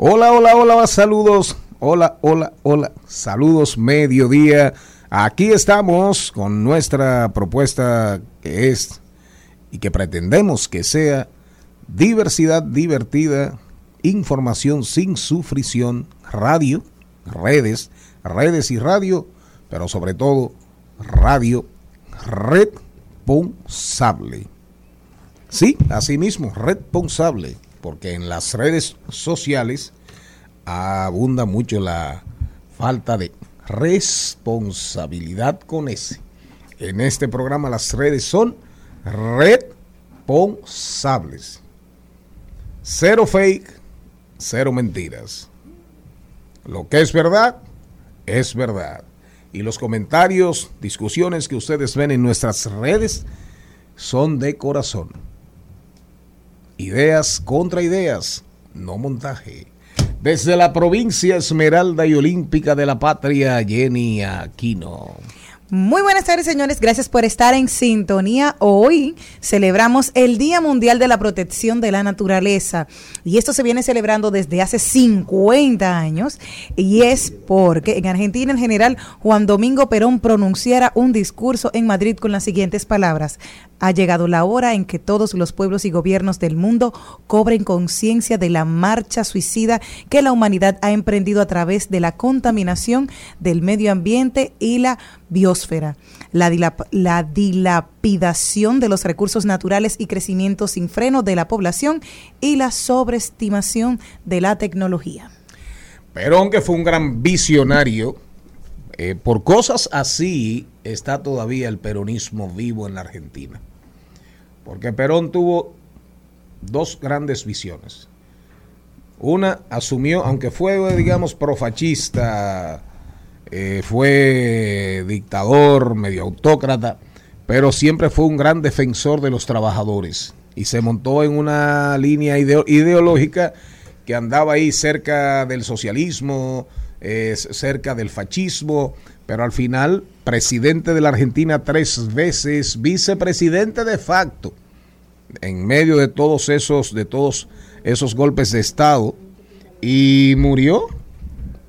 Hola, hola, hola, saludos. Hola, hola, hola, saludos, mediodía. Aquí estamos con nuestra propuesta que es y que pretendemos que sea diversidad divertida, información sin sufrición, radio, redes, redes y radio, pero sobre todo radio responsable. Sí, así mismo, responsable porque en las redes sociales abunda mucho la falta de responsabilidad con ese. En este programa las redes son responsables. Cero fake, cero mentiras. Lo que es verdad, es verdad. Y los comentarios, discusiones que ustedes ven en nuestras redes son de corazón. Ideas contra ideas, no montaje. Desde la provincia Esmeralda y Olímpica de la Patria, Jenny Aquino. Muy buenas tardes, señores. Gracias por estar en sintonía. Hoy celebramos el Día Mundial de la Protección de la Naturaleza. Y esto se viene celebrando desde hace 50 años. Y es porque en Argentina, en general, Juan Domingo Perón pronunciara un discurso en Madrid con las siguientes palabras. Ha llegado la hora en que todos los pueblos y gobiernos del mundo cobren conciencia de la marcha suicida que la humanidad ha emprendido a través de la contaminación del medio ambiente y la biosfera, la, la dilapidación de los recursos naturales y crecimiento sin freno de la población y la sobreestimación de la tecnología. Perón, que fue un gran visionario, eh, por cosas así está todavía el peronismo vivo en la Argentina. Porque Perón tuvo dos grandes visiones. Una asumió, aunque fue, digamos, profachista, eh, fue dictador, medio autócrata, pero siempre fue un gran defensor de los trabajadores. Y se montó en una línea ideo ideológica que andaba ahí cerca del socialismo, eh, cerca del fascismo, pero al final presidente de la Argentina tres veces, vicepresidente de facto, en medio de todos esos, de todos esos golpes de Estado, y murió,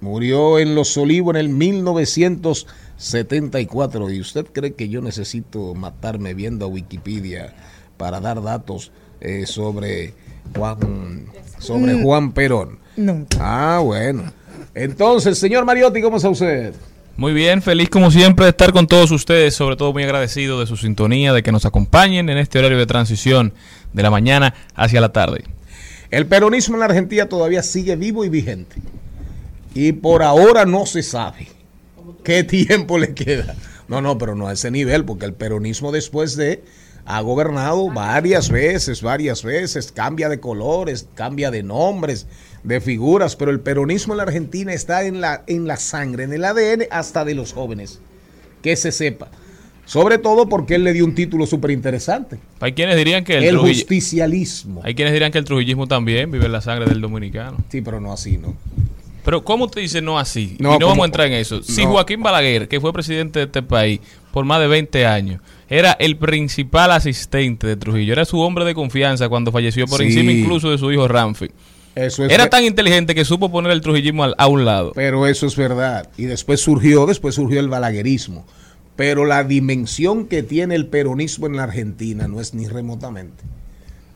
murió en Los Olivos en el 1974. ¿Y usted cree que yo necesito matarme viendo a Wikipedia para dar datos eh, sobre Juan, sobre Mm. Juan Perón? Nunca. Ah, bueno. Entonces, señor Mariotti, ¿cómo está usted? Muy bien, feliz como siempre de estar con todos ustedes, sobre todo muy agradecido de su sintonía, de que nos acompañen en este horario de transición de la mañana hacia la tarde. El peronismo en la Argentina todavía sigue vivo y vigente. Y por ahora no se sabe qué tiempo le queda. No, no, pero no a ese nivel, porque el peronismo después de ha gobernado varias veces, varias veces, cambia de colores, cambia de nombres, de figuras, pero el peronismo en la Argentina está en la, en la sangre, en el ADN hasta de los jóvenes, que se sepa. Sobre todo porque él le dio un título súper interesante. Hay quienes dirían que el, El justicialismo. hay quienes dirían que el trujillismo también vive en la sangre del dominicano. Sí, pero no así, ¿no? Pero ¿cómo usted dice no así? No, y no como- vamos a entrar en eso. Si no. Joaquín Balaguer, que fue presidente de este país por más de 20 años, era el principal asistente de Trujillo, era su hombre de confianza cuando falleció por Sí. encima incluso de su hijo Ramfi. Eso es Era tan inteligente que supo poner el trujillismo al- a un lado. Pero eso es verdad. Y después surgió, después surgió el balaguerismo. Pero la dimensión que tiene el peronismo en la Argentina no es ni remotamente.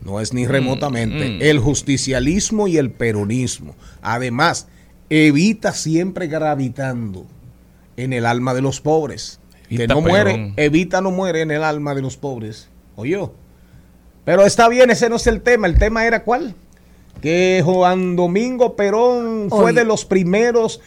No es ni remotamente. mm. El justicialismo y el peronismo. Además, evita siempre gravitando en el alma de los pobres. que Evita no muere, evita no muere en el alma de los pobres. Oyó. Pero está bien, ese no es el tema. El tema era cuál? Que Juan Domingo Perón fue Hoy. de los primeros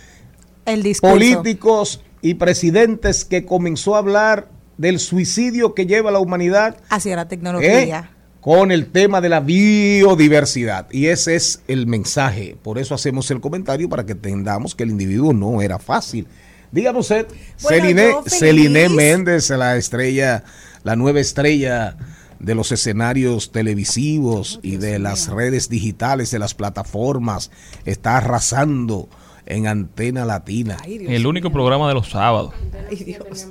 El políticos y presidentes que comenzó a hablar del suicidio que lleva la humanidad Hacia la ¿eh? Con el tema de la biodiversidad. Y ese es el mensaje. Por eso hacemos el comentario para que entendamos que el individuo no era fácil. Dígame usted, Bueno, Celine. Celine Méndez, la estrella, la nueva estrella de los escenarios televisivos y de las redes digitales, de las plataformas, está arrasando en Antena Latina. Ay, El único programa de los sábados. Ay, Dios.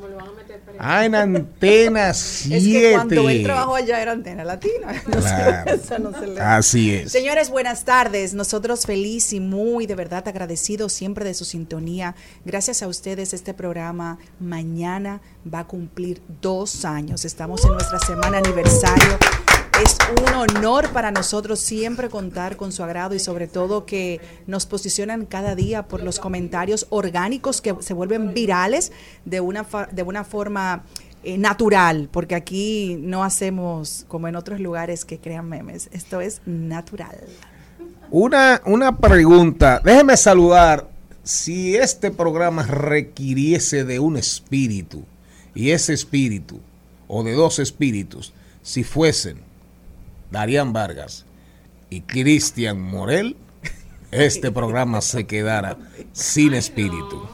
Ah, en Antena 7. Es que cuando él trabajó allá era antena latina. No Claro. eso no se le- Así es. Señores, buenas tardes. Nosotros feliz y muy de verdad agradecidos siempre de su sintonía. Gracias a ustedes este programa mañana va a cumplir dos años. Estamos en nuestra semana aniversario. Es un honor para nosotros siempre contar con su agrado y sobre todo que nos posicionan cada día por los comentarios orgánicos que se vuelven virales de una, de una forma eh, natural, porque aquí no hacemos como en otros lugares que crean memes. Esto es natural. Una, una pregunta. Déjeme saludar. Si este programa requiriese de un espíritu, y ese espíritu, o de dos espíritus, si fuesen Darían Vargas y Cristian Morel, este programa se quedara sin espíritu.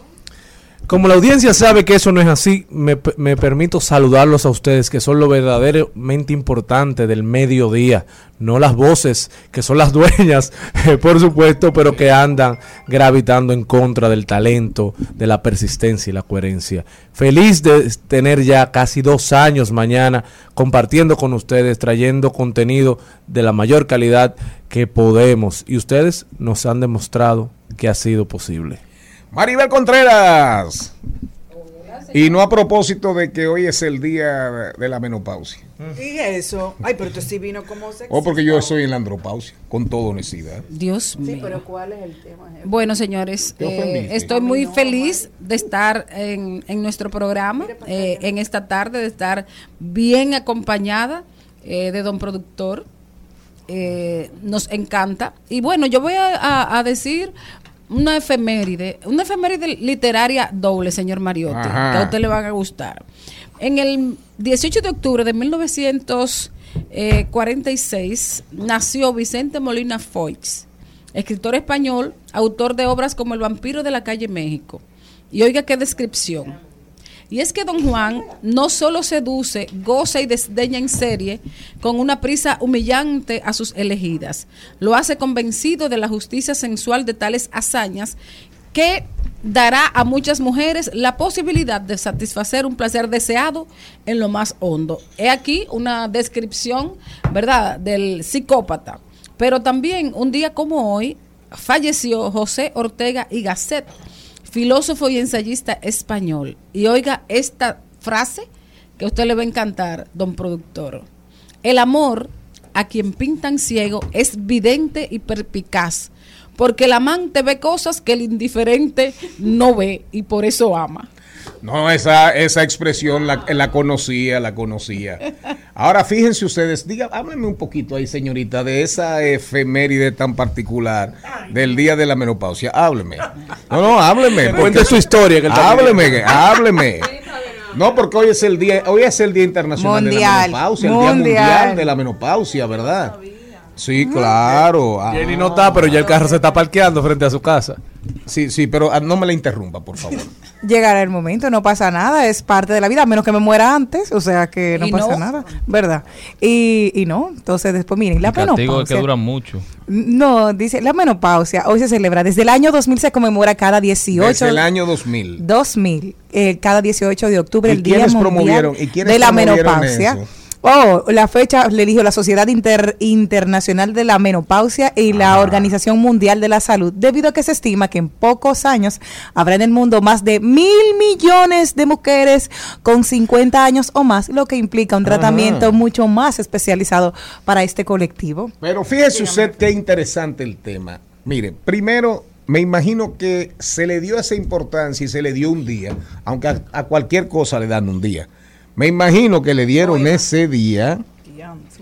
Como la audiencia sabe que eso no es así, me, permito saludarlos a ustedes, que son lo verdaderamente importante del mediodía, no las voces, que son las dueñas, eh, por supuesto, pero que andan gravitando en contra del talento, de la persistencia y la coherencia. Feliz de tener ya casi dos años mañana compartiendo con ustedes, trayendo contenido de la mayor calidad que podemos. Y ustedes nos han demostrado que ha sido posible. Maribel Contreras. Y no a propósito de que hoy es el día de la menopausia. Y eso. Ay, pero tú sí vino como sexy. O porque yo estoy en la andropausia, con toda honestidad. Dios Sí, mío. pero ¿cuál es el tema? Bueno, señores, eh, estoy muy feliz de estar en, en nuestro programa, eh, en esta tarde, de estar bien acompañada eh, de don productor. Eh, nos encanta. Y bueno, yo voy a, a- a decir una efeméride, una efeméride literaria doble, señor Mariotti, Ajá. que a usted le van a gustar. En el 18 de octubre de 1946 nació Vicente Molina Foix, escritor español, autor de obras como El vampiro de la calle México. Y oiga qué descripción. Y es que don Juan no solo seduce, goza y desdeña en serie con una prisa humillante a sus elegidas, lo hace convencido de la justicia sensual de tales hazañas que dará a muchas mujeres la posibilidad de satisfacer un placer deseado en lo más hondo. He aquí una descripción, ¿verdad?, del psicópata. Pero también un día como hoy falleció José Ortega y Gasset, filósofo y ensayista español. Y oiga esta frase que a usted le va a encantar, don productor. El amor a quien pintan ciego es vidente y perpicaz, porque el amante ve cosas que el indiferente no ve y por eso ama. No, esa, esa expresión la, la conocía, la conocía. Ahora fíjense ustedes, diga, háblenme un poquito ahí, señorita, de esa efeméride tan particular del día de la menopausia. Hábleme. No, no, hábleme. Cuente su historia, que Hábleme, hábleme. No, porque hoy es el día, hoy es el día internacional de la Mundial, menopausia, el día mundial. mundial de la menopausia, ¿verdad? Sí, claro. ah. Jenny no está, pero ya el carro se está parqueando frente a su casa. Sí, sí, pero ah, no me la interrumpa, por favor. Llegará el momento, no pasa nada, es parte de la vida, a menos que me muera antes, o sea que no Y pasa no. nada, ¿verdad? Y, y no, entonces después miren, la El castigo es que menopausia. duran mucho. No, dice, la menopausia hoy se celebra, desde el año 2000 se conmemora cada 18 Desde el año 2000. 2000, eh, cada 18 de octubre, ¿Y el Día Mundial promovieron- y quiénes de la promovieron Menopausia. eso? Oh, la fecha le eligió la Sociedad Inter- Internacional de la Menopausia y la Ah. Organización Mundial de la Salud, debido a que se estima que en pocos años habrá en el mundo más de mil millones de mujeres con 50 años o más, lo que implica un Ajá. tratamiento mucho más especializado para este colectivo. Pero fíjese usted qué interesante el tema. Mire, primero, me imagino que se le dio esa importancia y se le dio un día, aunque a, a cualquier cosa le dan un día. Me imagino que le dieron ese día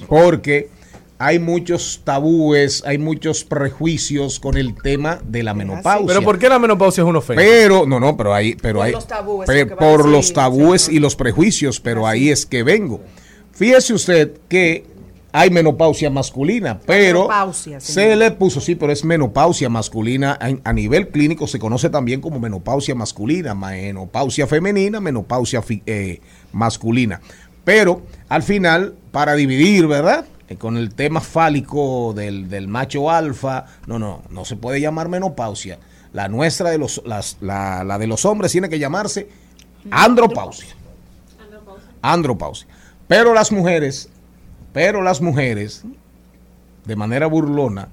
porque hay muchos tabúes, hay muchos prejuicios con el tema de la menopausia. Pero ¿por qué la menopausia es una ofensa? Pero, no, no, pero ahí, pero Por los tabúes, a por decir, los tabúes y los prejuicios, pero ahí es que vengo. Fíjese usted que hay menopausia masculina, pero menopausia, se le puso, sí, pero es menopausia masculina. A, nivel clínico se conoce también como menopausia masculina, menopausia femenina, menopausia eh, masculina. Pero al final, para dividir, ¿verdad? Eh, Con el tema fálico del, del macho alfa, no, no, no se puede llamar menopausia. La nuestra de los, las- la, la de los hombres tiene que llamarse andropausia. Andropausia. Pero las mujeres, pero las mujeres, de manera burlona,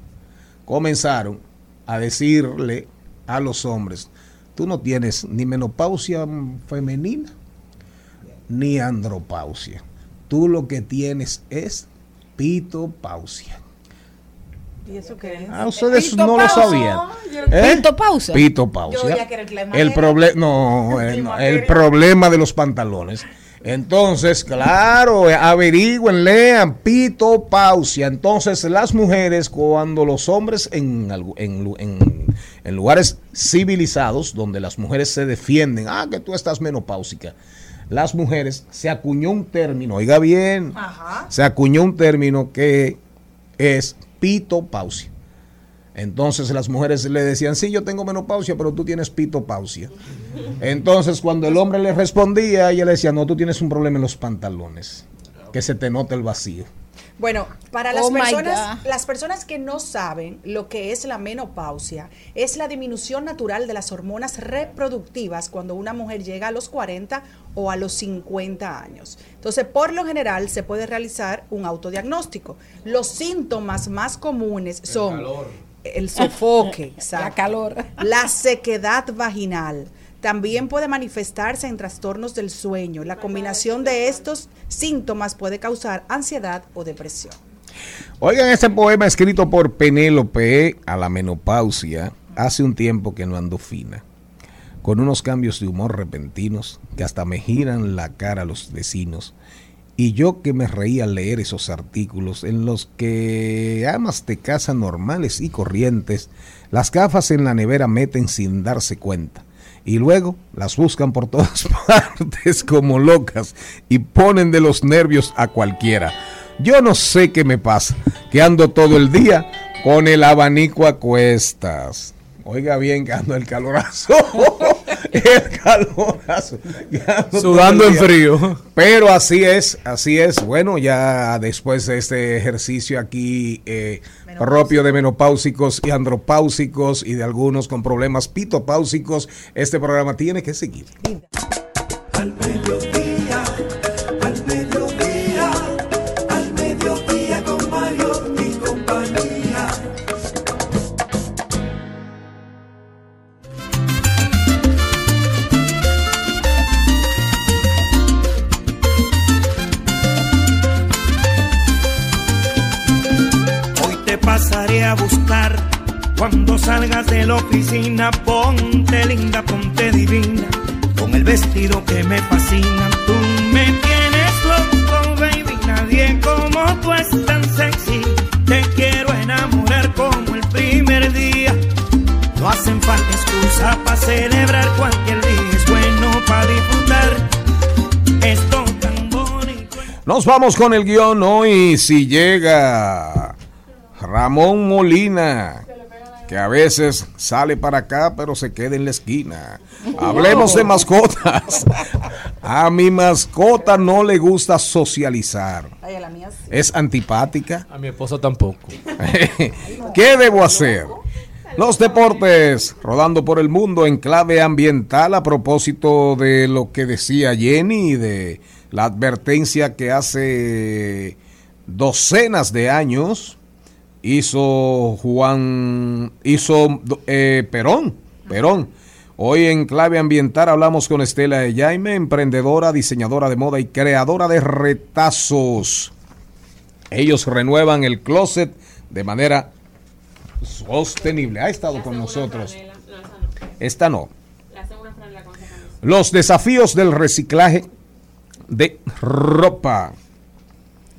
comenzaron a decirle a los hombres, tú no tienes ni menopausia femenina ni andropausia. Tú lo que tienes es pitopausia. ¿Y eso qué es? Ah, ustedes no lo sabían. ¿Eh? Pitopausa. Pitopausia. Yo ya que era el El no, no, el problema de los pantalones. Entonces, claro, averigüen, lean, pitopausia. Entonces, las mujeres, cuando los hombres en- en lugares civilizados, donde las mujeres se defienden, ah, que tú estás menopáusica, las mujeres, se acuñó un término, oiga bien, se acuñó un término que es pitopausia. Entonces las mujeres le decían, sí, yo tengo menopausia, pero tú tienes pitopausia. Entonces cuando el hombre le respondía, ella le decía, no, tú tienes un problema en los pantalones, que se te nota el vacío. Bueno, para las Oh personas, las personas que no saben lo que es la menopausia, es la disminución natural de las hormonas reproductivas cuando una mujer llega a los 40 o a los 50 años. Entonces, por lo general, se puede realizar un autodiagnóstico. Los síntomas más comunes son el sofoque, La calor. la sequedad vaginal. También puede manifestarse en trastornos del sueño. La combinación de estos síntomas puede causar ansiedad o depresión. Oigan este poema escrito por Penélope a la menopausia, hace un tiempo que no ando fina, con unos cambios de humor repentinos que hasta me giran la cara los vecinos. Y yo que me reía al leer esos artículos en los que amas de casa normales y corrientes, las gafas en la nevera meten sin darse cuenta. Y luego las buscan por todas partes como locas y ponen de los nervios a cualquiera. Yo no sé qué me pasa, que ando todo el día con el abanico a cuestas. Oiga bien que ando el calorazo. el calorazo. Sudando el en frío. Pero así es, así es. Bueno, ya después de este ejercicio aquí eh, propio de menopáusicos y andropáusicos y de algunos con problemas pitopáusicos, este programa tiene que seguir. Al pasaré a buscar. Cuando salgas de la oficina, ponte linda, ponte divina. Con el vestido que me fascina. Tú me tienes loco, baby. Nadie como tú es tan sexy. Te quiero enamorar como el primer día. No hacen falta excusas para celebrar cualquier día. Es bueno para disfrutar. Esto tan bonito. Nos vamos con el guion hoy. Si llega Ramón Molina, que a veces sale para acá, pero se queda en la esquina. Hablemos de mascotas. A mi mascota no le gusta socializar. Es antipática. A mi esposa tampoco. ¿Qué debo hacer? Los deportes rodando por el mundo en clave ambiental a propósito de lo que decía Jenny y de la advertencia que hace docenas de años hizo Juan, hizo eh, Perón, Perón. Hoy en clave ambiental hablamos con Estela de Jaime, emprendedora, diseñadora de moda y creadora de retazos. Ellos renuevan el closet de manera sostenible. Ha estado con nosotros. Esta no. Los desafíos del reciclaje de ropa.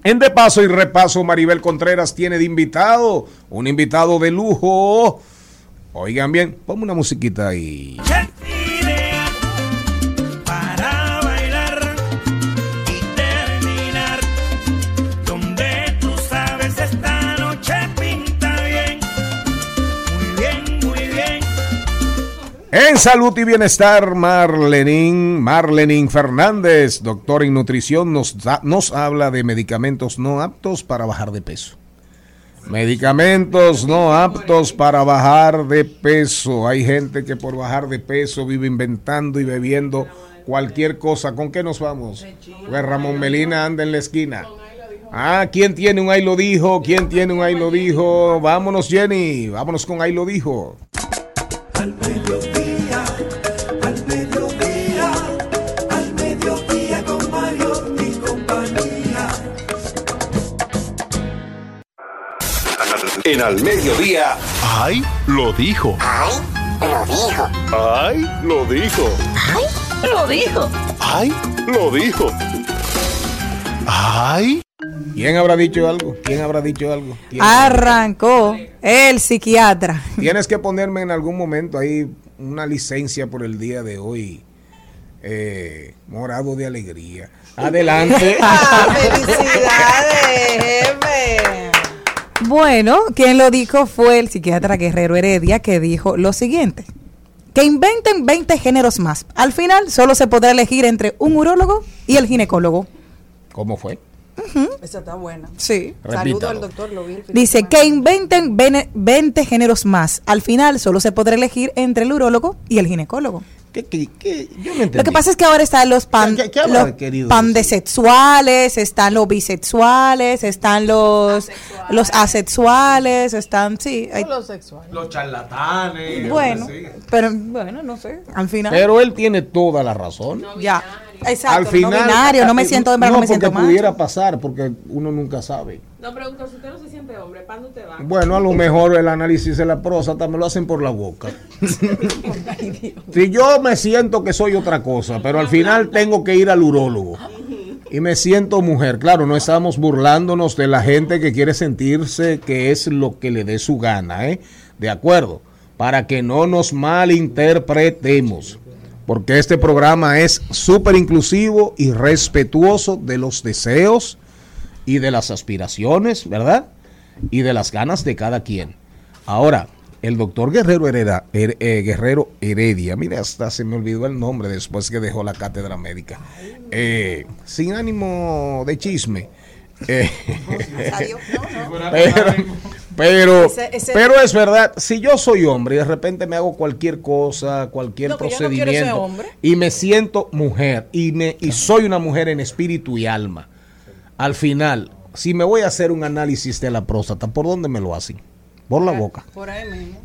En De Paso y Repaso, Maribel Contreras tiene de invitado, un invitado de lujo. Oigan bien, ponme una musiquita ahí. En salud y bienestar, Marlenín, Marlenín Fernández, doctor en nutrición, nos, nos habla de medicamentos no aptos para bajar de peso. Medicamentos no aptos para bajar de peso. Hay gente que por bajar de peso vive inventando y bebiendo cualquier cosa. ¿Con qué nos vamos? Pues Ramón Melina anda en la esquina. Ah, ¿quién tiene un ahí lo dijo? ¿Quién tiene un ahí lo dijo? Vámonos, Jenny. Vámonos con ahí lo dijo. En al mediodía. ¡Ay! Lo dijo. ¡Ay! Lo dijo. ¡Ay! Lo dijo. Lo dijo. ¡Ay! Lo dijo. ¡Ay! ¿Quién habrá dicho algo? ¿Quién habrá dicho algo? Arrancó el psiquiatra. Tienes que ponerme en algún momento ahí una licencia por el día de hoy. Eh, morado de alegría. Adelante. Ah, ¡Felicidades, jefe! Bueno, quien lo dijo fue el psiquiatra Guerrero Heredia, que dijo lo siguiente. Que inventen 20 géneros más. Al final solo se podrá elegir entre un urólogo y el ginecólogo. ¿Cómo fue? Esa está buena. Sí. Saludo al doctor, lo vi el fin de Dice que inventen vene- 20 géneros más. Al final solo se podrá elegir entre el urólogo y el ginecólogo. ¿Qué, qué, qué? Yo no entendí. Lo que pasa es que ahora están los pan, ¿Qué- los pandesexuales, están los bisexuales, están los los asexuales, están sí, hay- Lo sexual. Los charlatanes. bueno, pero bueno, no sé, al final Pero él tiene toda la razón. ya. Exacto, Al final. no binario, no me eh, siento hembra, no, me siento macho. pudiera pasar, porque uno nunca sabe. No, pero doctor, si usted no se siente hombre, ¿para dónde usted va? Bueno, a lo mejor el análisis de la próstata me lo hacen por la boca. si yo me siento que soy otra cosa, pero al final tengo que ir al urólogo y me siento mujer. Claro, no estamos burlándonos de la gente que quiere sentirse que es lo que le dé su gana, ¿eh? De acuerdo, para que no nos malinterpretemos. Porque este programa es súper inclusivo y respetuoso de los deseos y de las aspiraciones, ¿verdad? Y de las ganas de cada quien. Ahora, el doctor Guerrero Hereda, Her- eh, Guerrero Heredia, mira, hasta se me olvidó el nombre después que dejó la cátedra médica. Eh, sin ánimo de chisme. eh, pero, pero, pero es verdad, si yo soy hombre y de repente me hago cualquier cosa, cualquier No, no procedimiento hombre. y me siento mujer y me y soy una mujer en espíritu y alma, al final, si me voy a hacer un análisis de la próstata, ¿por dónde me lo hacen? Por la boca. Por ahí mismo.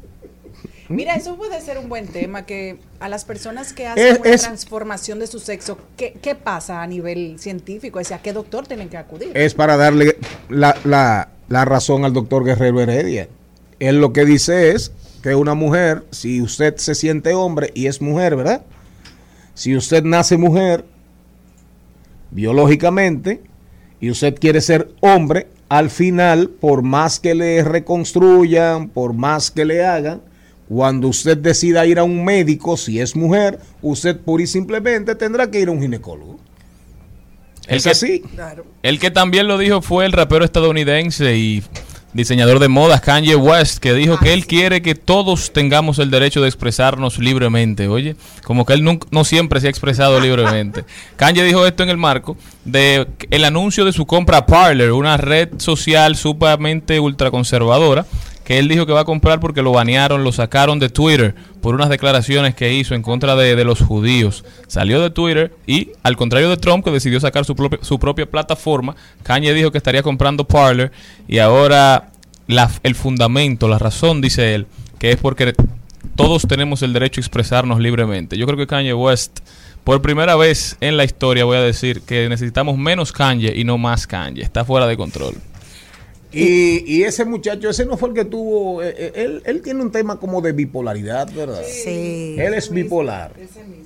Mira, eso puede ser un buen tema que a las personas que Es- hacen una es- transformación de su sexo, ¿qué, qué pasa a nivel científico? Sea, ¿a qué doctor tienen que acudir? Es para darle la, la- la razón al doctor Guerrero Heredia. Él lo que dice es que una mujer, si usted se siente hombre y es mujer, ¿verdad? Si usted nace mujer biológicamente y usted quiere ser hombre, al final, por más que le reconstruyan, por más que le hagan, cuando usted decida ir a un médico, si es mujer, usted pura y simplemente tendrá que ir a un ginecólogo. El Es que, así. el que también lo dijo fue el rapero estadounidense y diseñador de modas Kanye West, que dijo que él quiere que todos tengamos el derecho de expresarnos libremente. Oye, como que él nunca- no siempre se ha expresado libremente. Kanye dijo esto en el marco de el anuncio de su compra a Parler, una red social sumamente ultraconservadora que él dijo que va a comprar porque lo banearon, lo sacaron de Twitter por unas declaraciones que hizo en contra de, de los judíos. Salió de Twitter y, al contrario de Trump, que decidió sacar su, propia- su propia plataforma, Kanye dijo que estaría comprando Parler y ahora la- el fundamento, la razón, dice él, que es porque todos tenemos el derecho a expresarnos libremente. Yo creo que Kanye West, por primera vez en la historia, voy a decir que necesitamos menos Kanye y no más Kanye. Está fuera de control. Y, y ese muchacho, ese no fue el que tuvo. eh, eh, él, él tiene un tema como de bipolaridad, ¿verdad? Sí. Él es bipolar.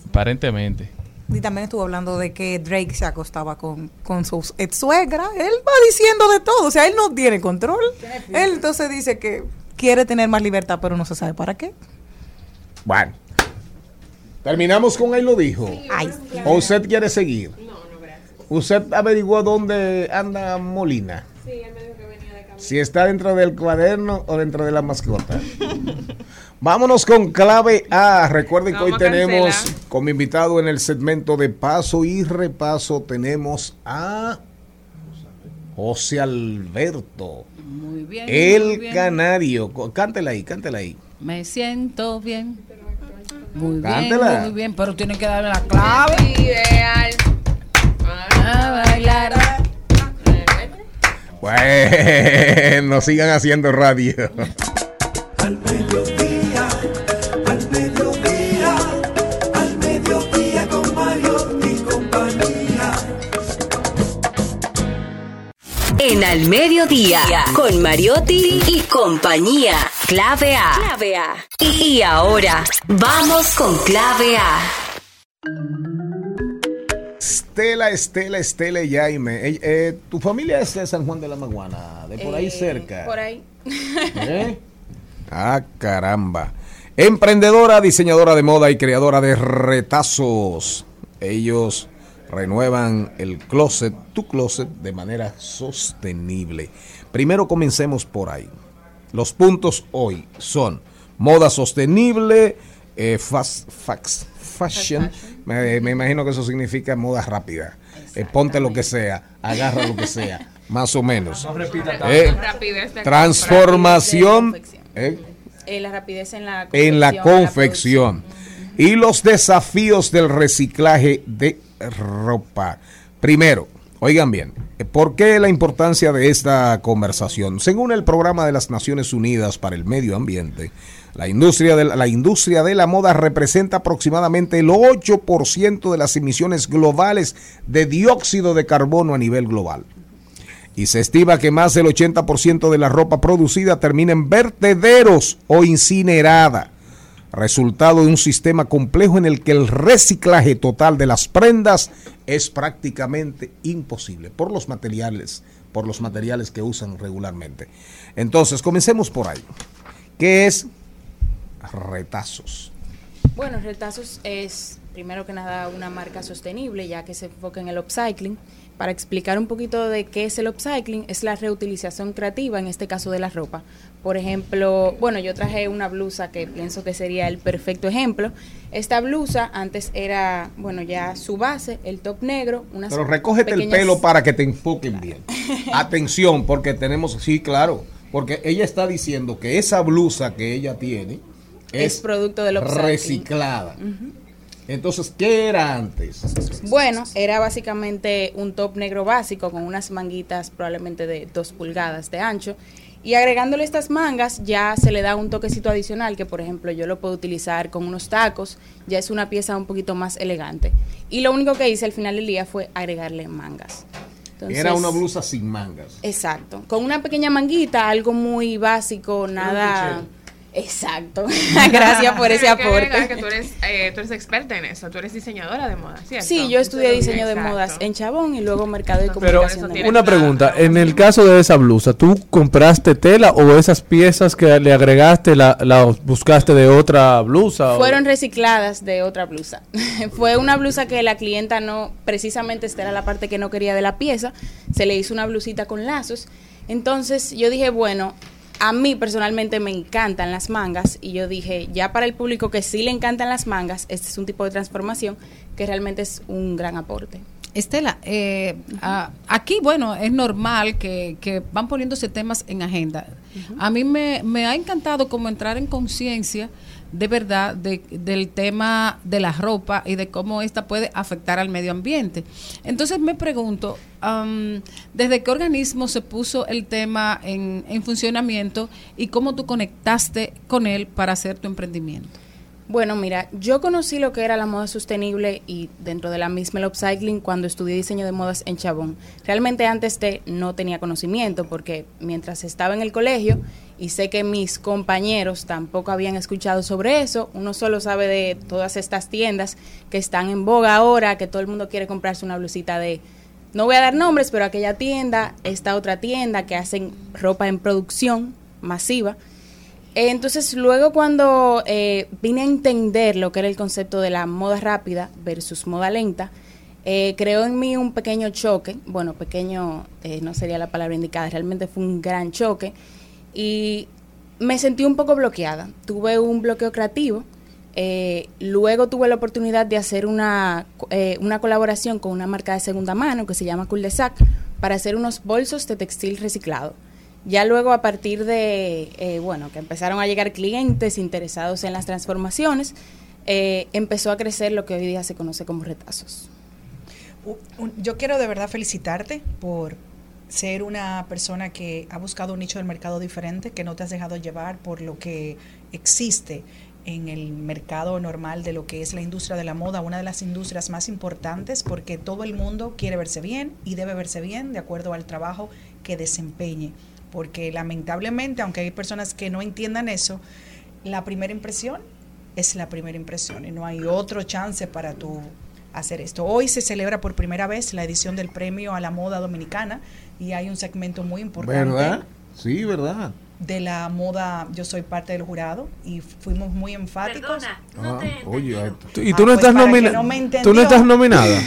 Aparentemente. Y también estuvo hablando de que Drake se acostaba con, con su ex suegra. Él va diciendo de todo. O sea, él no tiene control. Él entonces dice que quiere tener más libertad, pero no se sabe para qué. Bueno. Terminamos con él lo dijo. Ay, ¿O usted quiere seguir? ¿Usted averiguó dónde anda Molina? Sí, Si está dentro del cuaderno o dentro de la mascota. Vámonos con clave A. Recuerden que hoy Vamos tenemos como invitado en el segmento de paso y repaso tenemos a José Alberto, Muy bien. muy el bien. canario. Cántela ahí, cántela ahí. Me siento bien. Muy Cántela. bien, muy bien, pero tiene que darle la clave. Ideal. A bailar. Bueno, sigan haciendo radio. Al mediodía, al mediodía, al mediodía con Mario y compañía. En Al Mediodía, con Mariotti y compañía. Clave A. Clave A. Y ahora, vamos con Clave A. Estela, Estela, Estela y Jaime. Eh, eh, ¿Tu familia es de San Juan de la Maguana? ¿De por ahí Eh, cerca? Por ahí. Ah, caramba. Emprendedora, diseñadora de moda y creadora de retazos. Ellos renuevan el closet, tu closet, de manera sostenible. Primero comencemos por ahí. Los puntos hoy son moda sostenible, eh, fast, fax- fashion. Me, me imagino que eso significa moda rápida. Eh, ponte lo que sea, agarra lo que sea, más o menos. Eh, transformación Rapidez de confección. eh, Eh, la rapidez en la en la confección y los desafíos del reciclaje de ropa. Primero, oigan bien, ¿por qué la importancia de esta conversación? Según el programa de las Naciones Unidas para el Medio Ambiente, la industria de la, industria de la moda representa aproximadamente el 8% de las emisiones globales de dióxido de carbono a nivel global y se estima que más del 80% de la ropa producida termina en vertederos o incinerada, resultado de un sistema complejo en el que el reciclaje total de las prendas es prácticamente imposible por los materiales, por los materiales que usan regularmente. Entonces, comencemos por ahí. ¿Qué es retazos? Bueno, Retazos es, primero que nada, una marca sostenible, ya que se enfoca en el upcycling. Para explicar un poquito de qué es el upcycling, es la reutilización creativa, en este caso de la ropa. Por ejemplo, bueno, yo traje una blusa que pienso que sería el perfecto ejemplo. Esta blusa antes era, bueno, ya su base, el top negro, unas Pero recógete el pelo para que te enfoquen bien. Atención, porque tenemos, sí, claro, porque ella está diciendo que esa blusa que ella tiene es, Es producto del upcycling. reciclada. Entonces, ¿qué era antes? Bueno, era básicamente un top negro básico con unas manguitas probablemente de 2 pulgadas de ancho. Y agregándole estas mangas ya se le da un toquecito adicional que por ejemplo yo lo puedo utilizar con unos tacos, ya es una pieza un poquito más elegante. Y lo único que hice al final del día fue agregarle mangas. Entonces- era una blusa sin mangas. Exacto, con una pequeña manguita, algo muy básico, nada... Exacto. Gracias por ese Pero hay que aporte. que tú eres, eh, tú eres experta en eso, tú eres diseñadora de moda, ¿cierto? Sí, yo estudié diseño de Exacto. modas en Chabón y luego mercado y Pero comunicación. de una pregunta, en el caso de esa blusa, ¿tú compraste tela o esas piezas que le agregaste la, la buscaste de otra blusa? o- Fueron recicladas de otra blusa. Fue una blusa que la clienta no, precisamente esta era la parte que no quería de la pieza, se le hizo una blusita con lazos. Entonces yo dije, bueno, a mí personalmente me encantan las mangas y yo dije, ya para el público que sí le encantan las mangas, este es un tipo de transformación que realmente es un gran aporte. Estela, eh, a- aquí, bueno, es normal que, que van poniéndose temas en agenda. A mí me, me ha encantado como entrar en conciencia de verdad de- del tema de la ropa y de cómo esta puede afectar al medio ambiente. Entonces me pregunto, am, ¿desde qué organismo se puso el tema en, en funcionamiento y cómo tú conectaste con él para hacer tu emprendimiento? Bueno, mira, yo conocí lo que era la moda sostenible y dentro de la misma el upcycling cuando estudié diseño de modas en Chabón. Realmente antes de no tenía conocimiento porque mientras estaba en el colegio y sé que mis compañeros tampoco habían escuchado sobre eso, uno solo sabe de todas estas tiendas que están en boga ahora, que todo el mundo quiere comprarse una blusita de no voy a dar nombres, pero aquella tienda, esta otra tienda que hacen ropa en producción masiva. Entonces, luego cuando eh, vine a entender lo que era el concepto de la moda rápida versus moda lenta, eh, creó en mí un pequeño choque. Bueno, pequeño eh, no sería la palabra indicada, realmente fue un gran choque. Y me sentí un poco bloqueada. Tuve un bloqueo creativo. Eh, luego tuve la oportunidad de hacer una, eh, una colaboración con una marca de segunda mano que se llama Cul de Sac para hacer unos bolsos de textil reciclado. Ya luego a partir de, eh, bueno, que empezaron a llegar clientes interesados en las transformaciones, eh, empezó a crecer lo que hoy día se conoce como retazos. Yo quiero de verdad felicitarte por ser una persona que ha buscado un nicho del mercado diferente, que no te has dejado llevar por lo que existe en el mercado normal de lo que es la industria de la moda, una de las industrias más importantes porque todo el mundo quiere verse bien y debe verse bien de acuerdo al trabajo que desempeñe. Porque lamentablemente, aunque hay personas que no entiendan eso, la primera impresión es la primera impresión y no hay otro chance para tú hacer esto. Hoy se celebra por primera vez la edición del premio a la moda dominicana y hay un segmento muy importante ¿Verdad? Sí, verdad. De la moda. Yo soy parte del jurado y fuimos muy enfáticos. Ah, oye. ¿Y tú Ah, no pues estás no ¿Tú no entendió. estás nominada?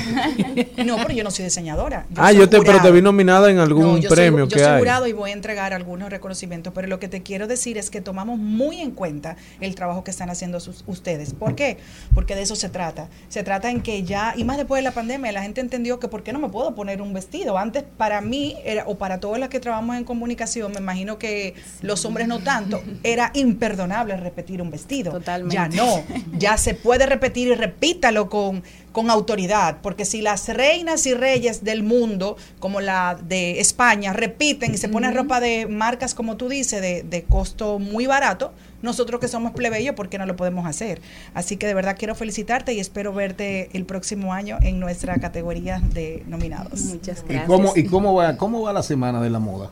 No, pero yo no soy diseñadora. ah, soy yo te, pero te vi nominada en algún No, yo soy- premio yo que soy hay. jurado y voy a entregar algunos reconocimientos, pero lo que te quiero decir es que tomamos muy en cuenta el trabajo que están haciendo sus- ustedes. ¿Por qué? Porque de eso se trata. Se trata en que ya, y más después de la pandemia, la gente entendió que por qué no me puedo poner un vestido. Antes, para mí, era, o para todos los que trabajamos en comunicación, me imagino que los hombres no tanto, era imperdonable repetir un vestido. Totalmente. Ya no, ya se puede repetir y repítalo con, con autoridad, porque si las reinas y reyes del mundo, como la de España, repiten y se ponen ropa de marcas, como tú dices, de, de costo muy barato, nosotros que somos plebeyos, ¿por qué no lo podemos hacer? Así que de verdad quiero felicitarte y espero verte el próximo año en nuestra categoría de nominados. Muchas ¿Y cómo, y cómo va, cómo va la semana de la moda?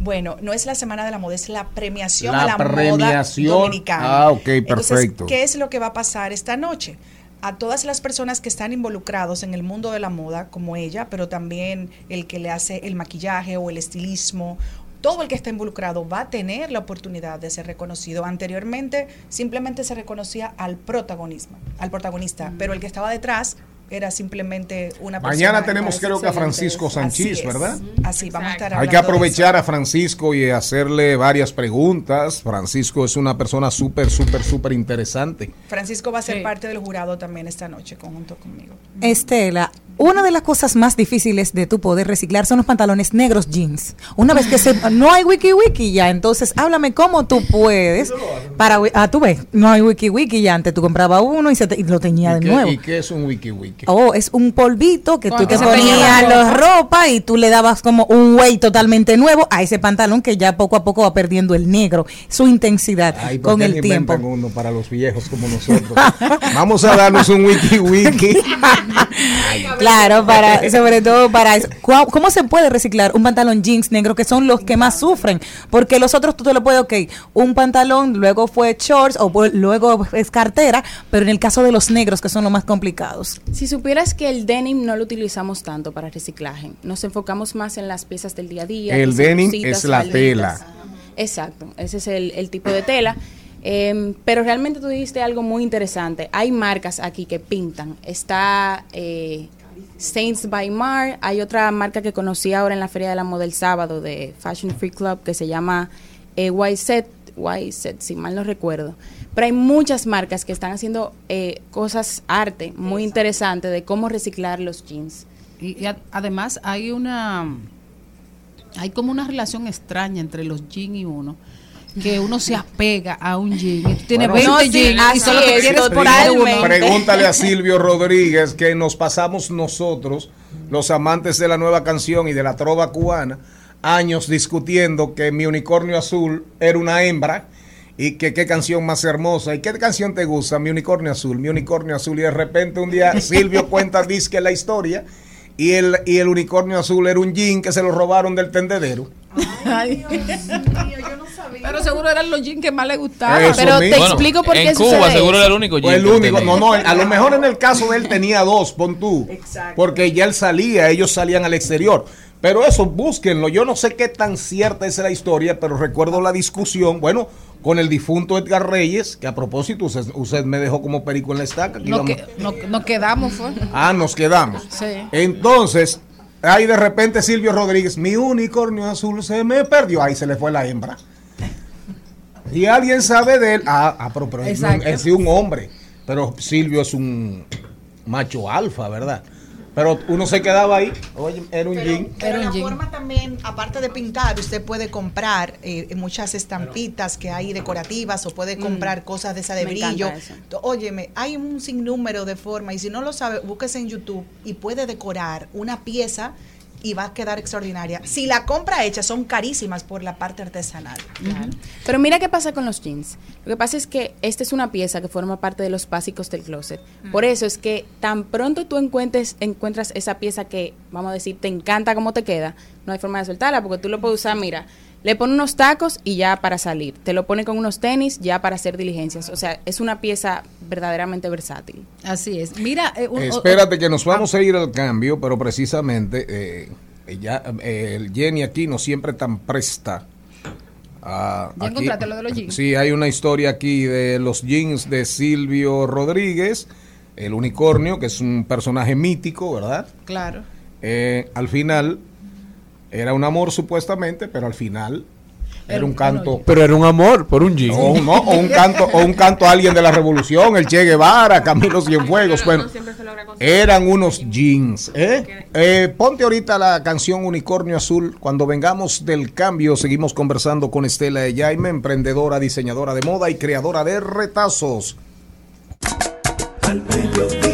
Bueno, no es la Semana de la Moda, es la premiación La a la premiación. moda dominicana. Ah, ok, Entonces, perfecto. ¿qué es lo que va a pasar esta noche? A todas las personas que están involucrados en el mundo de la moda, como ella, pero también el que le hace el maquillaje o el estilismo, todo el que está involucrado va a tener la oportunidad de ser reconocido. Anteriormente simplemente se reconocía al protagonismo, al protagonista, pero el que estaba detrás era simplemente una persona. Mañana tenemos creo que a. Francisco es. ¿verdad? Así, vamos a estar Hay que aprovechar a Francisco y hacerle varias preguntas. Francisco es una persona súper, súper, súper interesante. Francisco va a ser parte del jurado también esta noche, conjunto conmigo. Estela, una de las cosas más difíciles de tu poder reciclar son los pantalones negros jeans. Una vez que se, no hay wiki wiki ya, entonces háblame cómo tú puedes para ah tú ves, no hay wiki wiki ya, antes tú comprabas uno y, se te- y lo teñía ¿Y de qué, nuevo. y qué es un wiki wiki? Oh, es un polvito que tú te ponías la la ropa y tú le dabas como un weight totalmente nuevo a ese pantalón que ya poco a poco va perdiendo el negro, su intensidad Ay, ¿por con el tiempo. uno para los viejos como nosotros. Vamos a darnos un wiki wiki. Claro, para, sobre todo para eso. ¿Cuá- ¿Cómo se puede reciclar un pantalón jeans negro que son los que más sufren? Porque los otros tú te lo puedes, ok, un pantalón, luego fue shorts o pues, luego es cartera, pero en el caso de los negros que son los más complicados. Si supieras que el denim no lo utilizamos tanto para reciclaje, nos enfocamos más en las piezas del día a día. El denim es la tela. Exacto, ese es el, el tipo de tela. Em, pero realmente tú dijiste algo muy interesante. Hay marcas aquí que pintan. Está eh, Saints by Mar. Hay otra marca que conocí ahora en la Feria de la Moda el sábado de Fashion Free Club que se llama eh, YZ, YZ, si mal no recuerdo. Pero hay muchas marcas que están haciendo eh, cosas, arte muy interesante de cómo reciclar los jeans. Y, además hay una hay como una relación extraña entre los jeans y uno que uno se apega a un jean tú tienes Bueno, 20 no, sí, jeans y así solo te es, quieres totalmente. uno Pregúntale a Silvio Rodríguez que nos pasamos nosotros, los amantes de la nueva canción y de la trova cubana, años discutiendo que mi unicornio azul era una hembra y que qué canción más hermosa y qué canción te gusta, mi unicornio azul, mi unicornio azul y de repente un día Silvio cuenta disque la historia y el, y el unicornio azul era un jean que se lo robaron del tendedero. Ay. Pero seguro eran los jeans que más le gustaban Eso Pero te explico por qué en Cuba sucede seguro eso. era el único O jean el que él único, no, no, a lo mejor en el caso de él tenía dos, pon tú, porque ya él salía, ellos salían al exterior. Pero eso, búsquenlo. Yo no sé qué tan cierta es la historia, pero recuerdo la discusión, bueno, con el difunto Edgar Reyes, que a propósito, usted, usted me dejó como perico en la estaca. nos, que- nos- nos quedamos fue Ah, nos quedamos. Sí. Entonces, ahí de repente Silvio Rodríguez, mi unicornio azul se me perdió. Ahí se le fue la hembra. Y alguien sabe de él. Ah, ah, pero, pero es, un, Exacto. es un hombre. Pero Silvio es un macho alfa, ¿verdad? Pero uno se quedaba ahí. Oye, era un jean. Pero la forma también, aparte de pintar, usted puede comprar eh, muchas estampitas que hay decorativas o puede comprar cosas de esa de Me brillo. Óyeme, hay un sinnúmero de formas y si no lo sabe, búsquese en YouTube y puede decorar una pieza y va a quedar extraordinaria. Si la compra hecha son carísimas por la parte artesanal. Pero mira qué pasa con los jeans. Lo que pasa es que esta es una pieza que forma parte de los básicos del closet. Por eso es que tan pronto tú encuentres, encuentras esa pieza que, vamos a decir, te encanta cómo te queda, no hay forma de soltarla porque tú lo puedes usar, mira, le pones unos tacos y ya para salir. Te lo pone con unos tenis ya para hacer diligencias. O sea, es una pieza verdaderamente versátil. así es mira eh, un- Espérate que nos vamos a ir al cambio, pero precisamente eh, ya, eh, el Jenny aquí no siempre tan presta. a- ¿Ya aquí- lo de los jeans? Sí, hay una historia aquí de los jeans de Silvio Rodríguez, el unicornio, que es un personaje mítico, ¿verdad? claro Eh, al final era un amor supuestamente, pero al final era, Era un un- canto. Pero era un amor por un jean. O, un- no, o un canto, o un canto a alguien de la revolución, el Che Guevara, Camilo Cienfuegos, bueno, eran unos jeans. ¿eh? Eh, ponte ahorita la canción Unicornio Azul. Cuando vengamos del cambio, seguimos conversando con Estela de Jaime, emprendedora, diseñadora de moda y creadora de retazos. Al mediodía,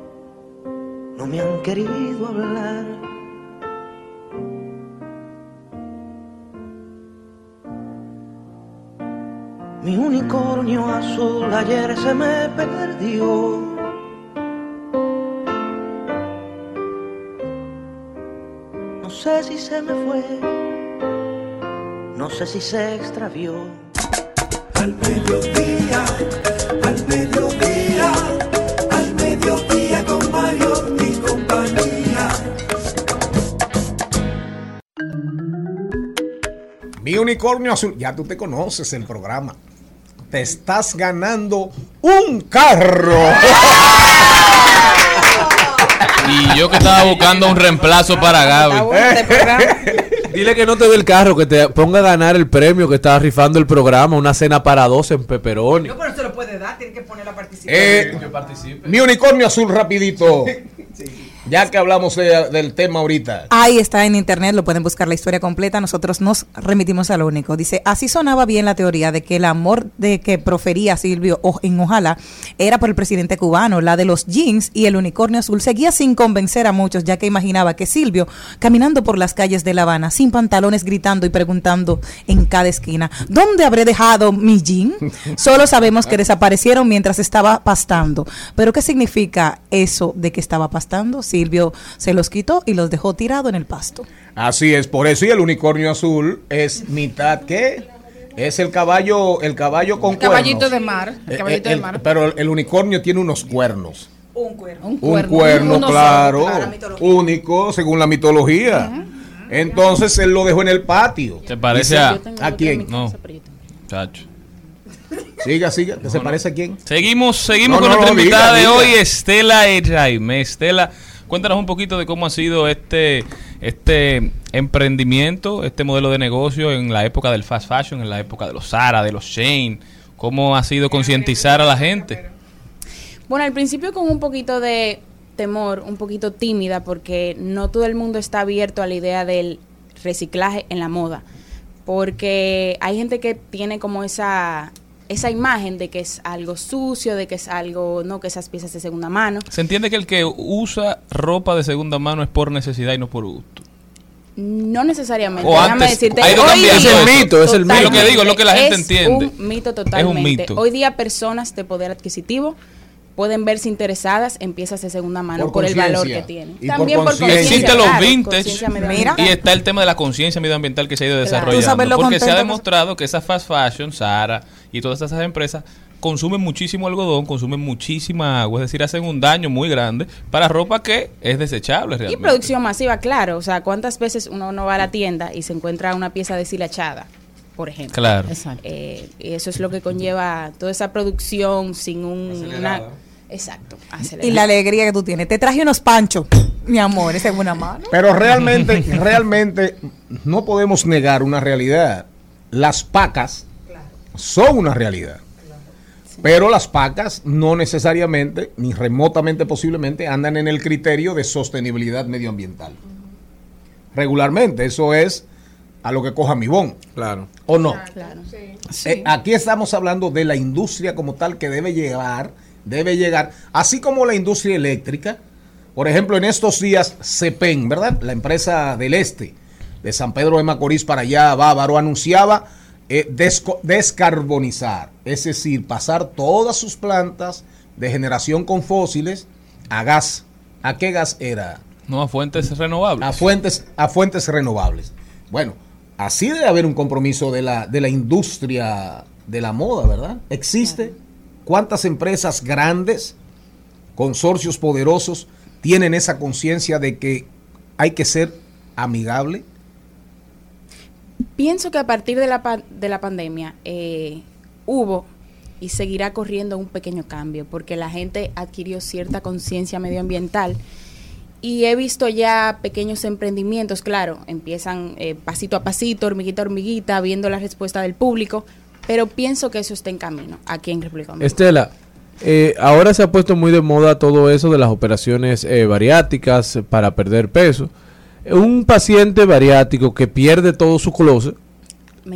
no me han querido hablar. Mi unicornio azul ayer se me perdió. No sé si se me fue, no sé si se extravió. Al mediodía, al mediodía, Mi unicornio azul, ya tú te conoces el programa. Te estás ganando un carro. Y yo que estaba buscando un reemplazo para Gaby. Este. Dile que no te dé el carro, que te ponga a ganar el premio que está rifando el programa, una cena para dos en Pepperoni. No, pero se lo puede dar, tiene que poner la participación. Eh, mi unicornio azul rapidito. Ya que hablamos de- del tema ahorita. Ahí está en internet, lo pueden buscar la historia completa. Nosotros nos remitimos a lo único. Dice, así sonaba bien la teoría de que el amor de que profería Silvio o- en Ojalá era por el presidente cubano. La de los jeans y el unicornio azul seguía sin convencer a muchos, ya que imaginaba que Silvio, caminando por las calles de La Habana, sin pantalones, gritando y preguntando en cada esquina, ¿dónde habré dejado mi jean? Solo sabemos que desaparecieron mientras estaba pastando. Pero ¿qué significa eso de que estaba pastando? Silvio se los quitó y los dejó tirado en el pasto. Así es, por eso y el unicornio azul es mitad ¿qué? Es el caballo, el caballo con El caballito cuernos. de mar. El Eh, caballito eh, de mar. Pero el unicornio tiene unos cuernos. Un cuerno. Un cuerno, Uno solo, claro, claro. único según la mitología. Entonces él lo dejó en el patio. ¿Te parece a- ¿A quién? No. Chacho. Siga, siga. ¿Que se parece a quién? Seguimos, seguimos No, con no, nuestra invitada diga, de diga. hoy, Estela Jaime. Estela, cuéntanos un poquito de cómo ha sido este, este emprendimiento, este modelo de negocio en la época del fast fashion, en la época de los Zara, de los Shane. ¿Cómo ha sido concientizar a la gente? Bueno, al principio con un poquito de temor, un poquito tímida, porque no todo el mundo está abierto a la idea del reciclaje en la moda. Porque hay gente que tiene como esa, esa imagen de que es algo sucio, de que es algo, no, que esas piezas de segunda mano. Se entiende que el que usa ropa de segunda mano es por necesidad y no por gusto. No necesariamente. O Déjame antes, decirte, ha ido hoy cambiando día-. Es el mito, es el mito. Totalmente. Es lo que digo, es lo que la gente Es entiende. un mito Es un totalmente. mito. Hoy día personas de poder adquisitivo pueden verse interesadas en piezas de segunda mano por, Por el valor que tienen. Y También por. Existen los claro, vintage medioambiental. y está el tema de la conciencia medioambiental que se ha ido Claro. desarrollando. Porque se ha demostrado que esas fast fashion, Zara y todas esas empresas consumen muchísimo algodón, consumen muchísima agua, es decir, hacen un daño muy grande para ropa que es desechable Y realmente. producción masiva, claro. O sea, ¿cuántas veces uno no va a la tienda y se encuentra una pieza deshilachada, por ejemplo? Claro. Eh, y eso es lo que conlleva toda esa producción sin un... Una, exacto. Y la alegría que tú tienes. Te traje unos panchos, mi amor, esa es buena mano. Pero realmente, realmente no podemos negar una realidad. Las pacas son una realidad. Pero las pacas no necesariamente, ni remotamente posiblemente, andan en el criterio de sostenibilidad medioambiental. Regularmente, eso es a lo que coja mi bon. Claro. ¿O no? Claro. Eh, aquí estamos hablando de la industria como tal que debe llegar, debe llegar, así como la industria eléctrica. Por ejemplo, en estos días, CEPEN, ¿verdad? La empresa del este, de San Pedro de Macorís para allá, Bávaro, anunciaba eh, desco- descarbonizar, es decir, pasar todas sus plantas de generación con fósiles a gas. ¿A qué gas era? No, a fuentes renovables. A fuentes, a fuentes renovables. Bueno, así debe haber un compromiso de la, de la industria de la moda, ¿verdad? ¿Existe? ¿Cuántas empresas grandes, consorcios poderosos, tienen esa conciencia de que hay que ser amigable? Pienso que a partir de la, de la pandemia eh, hubo y seguirá corriendo un pequeño cambio porque la gente adquirió cierta conciencia medioambiental y he visto ya pequeños emprendimientos, claro, empiezan eh, pasito a pasito, hormiguita a hormiguita, viendo la respuesta del público, pero pienso que eso está en camino aquí en República Dominicana. Estela, eh, ahora se ha puesto muy de moda todo eso de las operaciones eh, bariátricas para perder peso. Un paciente bariátrico que pierde todo su closet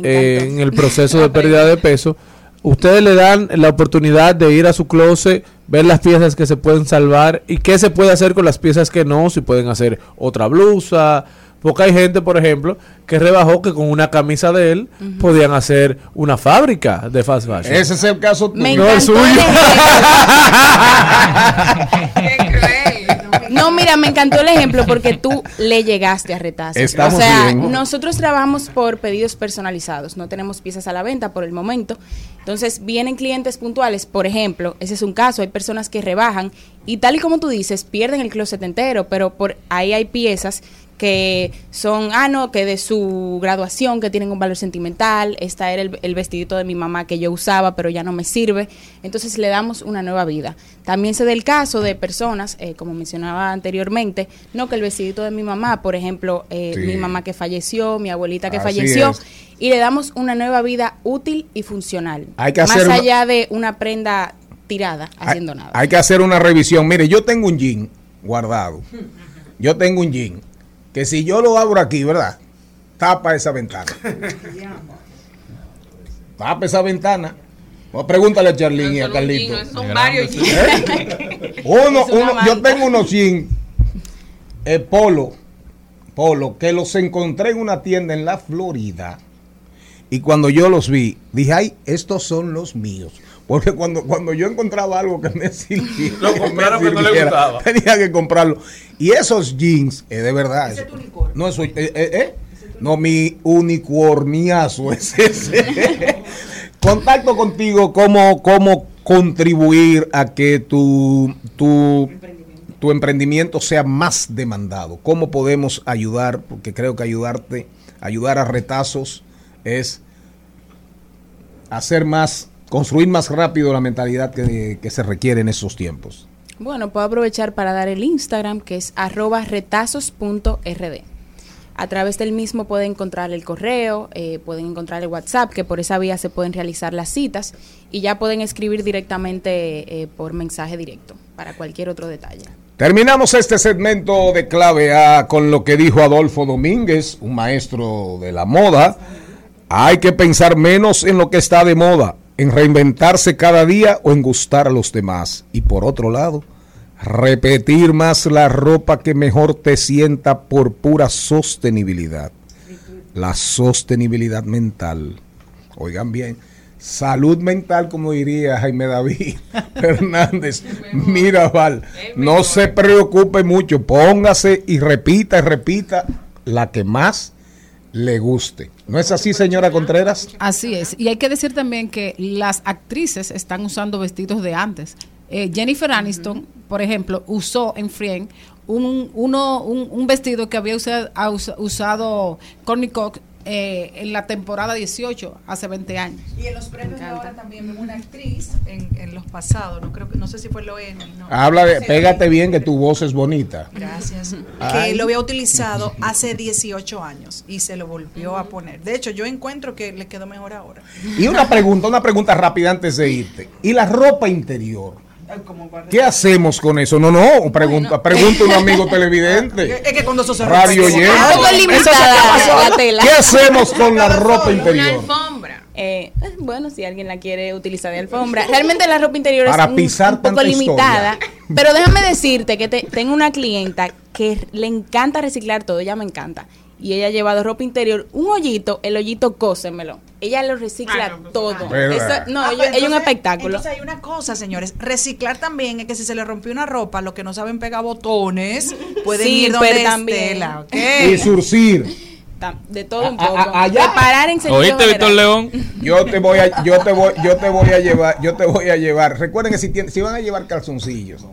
eh, en el proceso de pérdida de peso, ustedes le dan la oportunidad de ir a su closet, ver las piezas que se pueden salvar y qué se puede hacer con las piezas que no, si pueden hacer otra blusa. Porque hay gente, por ejemplo, que rebajó que con una camisa de él podían hacer una fábrica de fast fashion. Ese es el caso Me no el suyo. el No, mira, me encantó el ejemplo porque tú le llegaste a. Estamos o sea, bien. nosotros trabajamos por pedidos personalizados, no tenemos piezas a la venta por el momento. Entonces, vienen clientes puntuales, por ejemplo, ese es un caso, hay personas que rebajan y tal y como tú dices, pierden el closet entero, pero por ahí hay piezas que son, ah, no, que de su graduación, que tienen un valor sentimental, esta era el, el vestidito de mi mamá que yo usaba, pero ya no me sirve, entonces le damos una nueva vida. También se da el caso de personas, eh, como mencionaba anteriormente, no que el vestidito de mi mamá, por ejemplo, eh, Sí. mi mamá que falleció, mi abuelita que Así falleció, es. y le damos una nueva vida útil y funcional. Hay que Más hacer una- allá de una prenda tirada, haciendo nada. Hay que hacer una revisión. Mire, yo tengo un jean guardado. Yo tengo un jean que si yo lo abro aquí, ¿verdad? Tapa esa ventana. Tapa esa ventana. Pregúntale a Charlene y a Carlito. Son varios jeans. ¿Eh? Uno, uno, yo tengo unos jeans eh, polo, polo, que los encontré en una tienda en la Florida. Y cuando yo los vi, dije, ay, estos son los míos. Porque cuando, cuando yo encontraba algo que me sirviera, Lo compraron que no le gustaba. Tenía que comprarlo. Y esos jeans, es de verdad. eso- no, eso, eh, eh, eh, no, mi unicorniazo es ese. Contacto contigo, cómo, cómo contribuir a que tu, tu, tu emprendimiento sea más demandado. ¿Cómo podemos ayudar? Porque creo que ayudarte, ayudar a retazos es hacer más, construir más rápido la mentalidad que, que se requiere en esos tiempos. Bueno, puedo aprovechar para dar el Instagram, que es arroba retazos.rd. A través del mismo pueden encontrar el correo, eh, pueden encontrar el WhatsApp, que por esa vía se pueden realizar las citas y ya pueden escribir directamente eh, por mensaje directo para cualquier otro detalle. Terminamos este segmento de clave A con lo que dijo Adolfo Domínguez, un maestro de la moda. Hay que pensar menos en lo que está de moda, en reinventarse cada día o en gustar a los demás. Y por otro lado, repetir más la ropa que mejor te sienta por pura sostenibilidad. La sostenibilidad mental. Oigan bien, salud mental, como diría Jaime David Fernández Mirabal. No se preocupe mucho, póngase y repita y repita la que más le guste. ¿No es así, señora Contreras? Así es. Y hay que decir también que las actrices están usando vestidos de antes. Eh, Jennifer Aniston, por ejemplo, usó en Friend un, uno, un, un vestido que había usado, usado Courtney Cox eh, en la temporada 18, hace 20 años. Y en los premios de ahora también una actriz en, en los pasados, no creo que no sé si fue lo Emmy, no. Habla de, pégate bien que tu voz es bonita. Gracias. Ay. Que lo había utilizado hace 18 años y se lo volvió a poner. De hecho, yo encuentro que le quedó mejor ahora. Y una pregunta, una pregunta rápida antes de irte. ¿Y la ropa interior? ¿Qué hacemos con eso? No, no, pregunta, pregunta un amigo televidente. Es que cuando eso se Radio rompe, oyente. ¿Qué hacemos con la ropa interior? Eh, eh, bueno, si alguien la quiere utilizar de alfombra. Realmente la ropa interior Para es un, pisar un poco limitada. historia. Pero déjame decirte que te- tengo una clienta que le encanta reciclar todo, ella me encanta. Y ella ha llevado ropa interior, un hoyito, el hoyito cósemelo. Ella lo recicla todo. ¿Verdad? Eso- no, Ah, ella, pues ella es un entonces- espectáculo. Entonces hay una cosa, señores. Reciclar también es que si se le rompió una ropa, los que no saben pegar botones, pueden Sí, ir donde pero también. Estela, ¿ok? Y surcir. De todo un A- poco. a- allá. Preparar en sentido ¿Oíste, Víctor. León? Yo te voy a, yo te voy, yo te voy a llevar, yo te voy a llevar. Recuerden que si, tienen- si van a llevar calzoncillos,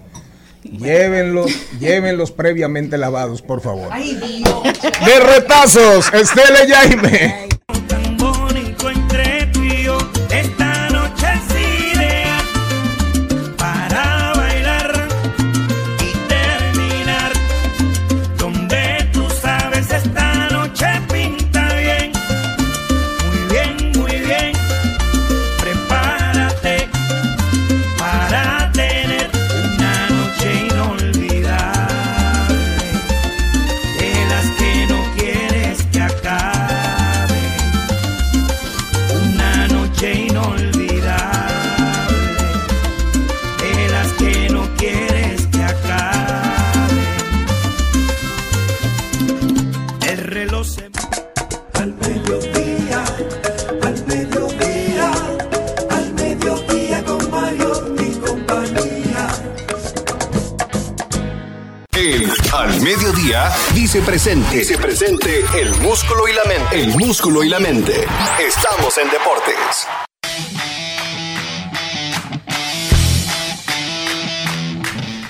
llévenlos, llévenlos previamente lavados, por favor. Ay, Dios. De retazos, Estela y Jaime. Mediodía dice presente. Dice presente el músculo y la mente. El músculo y la mente. Estamos en deportes.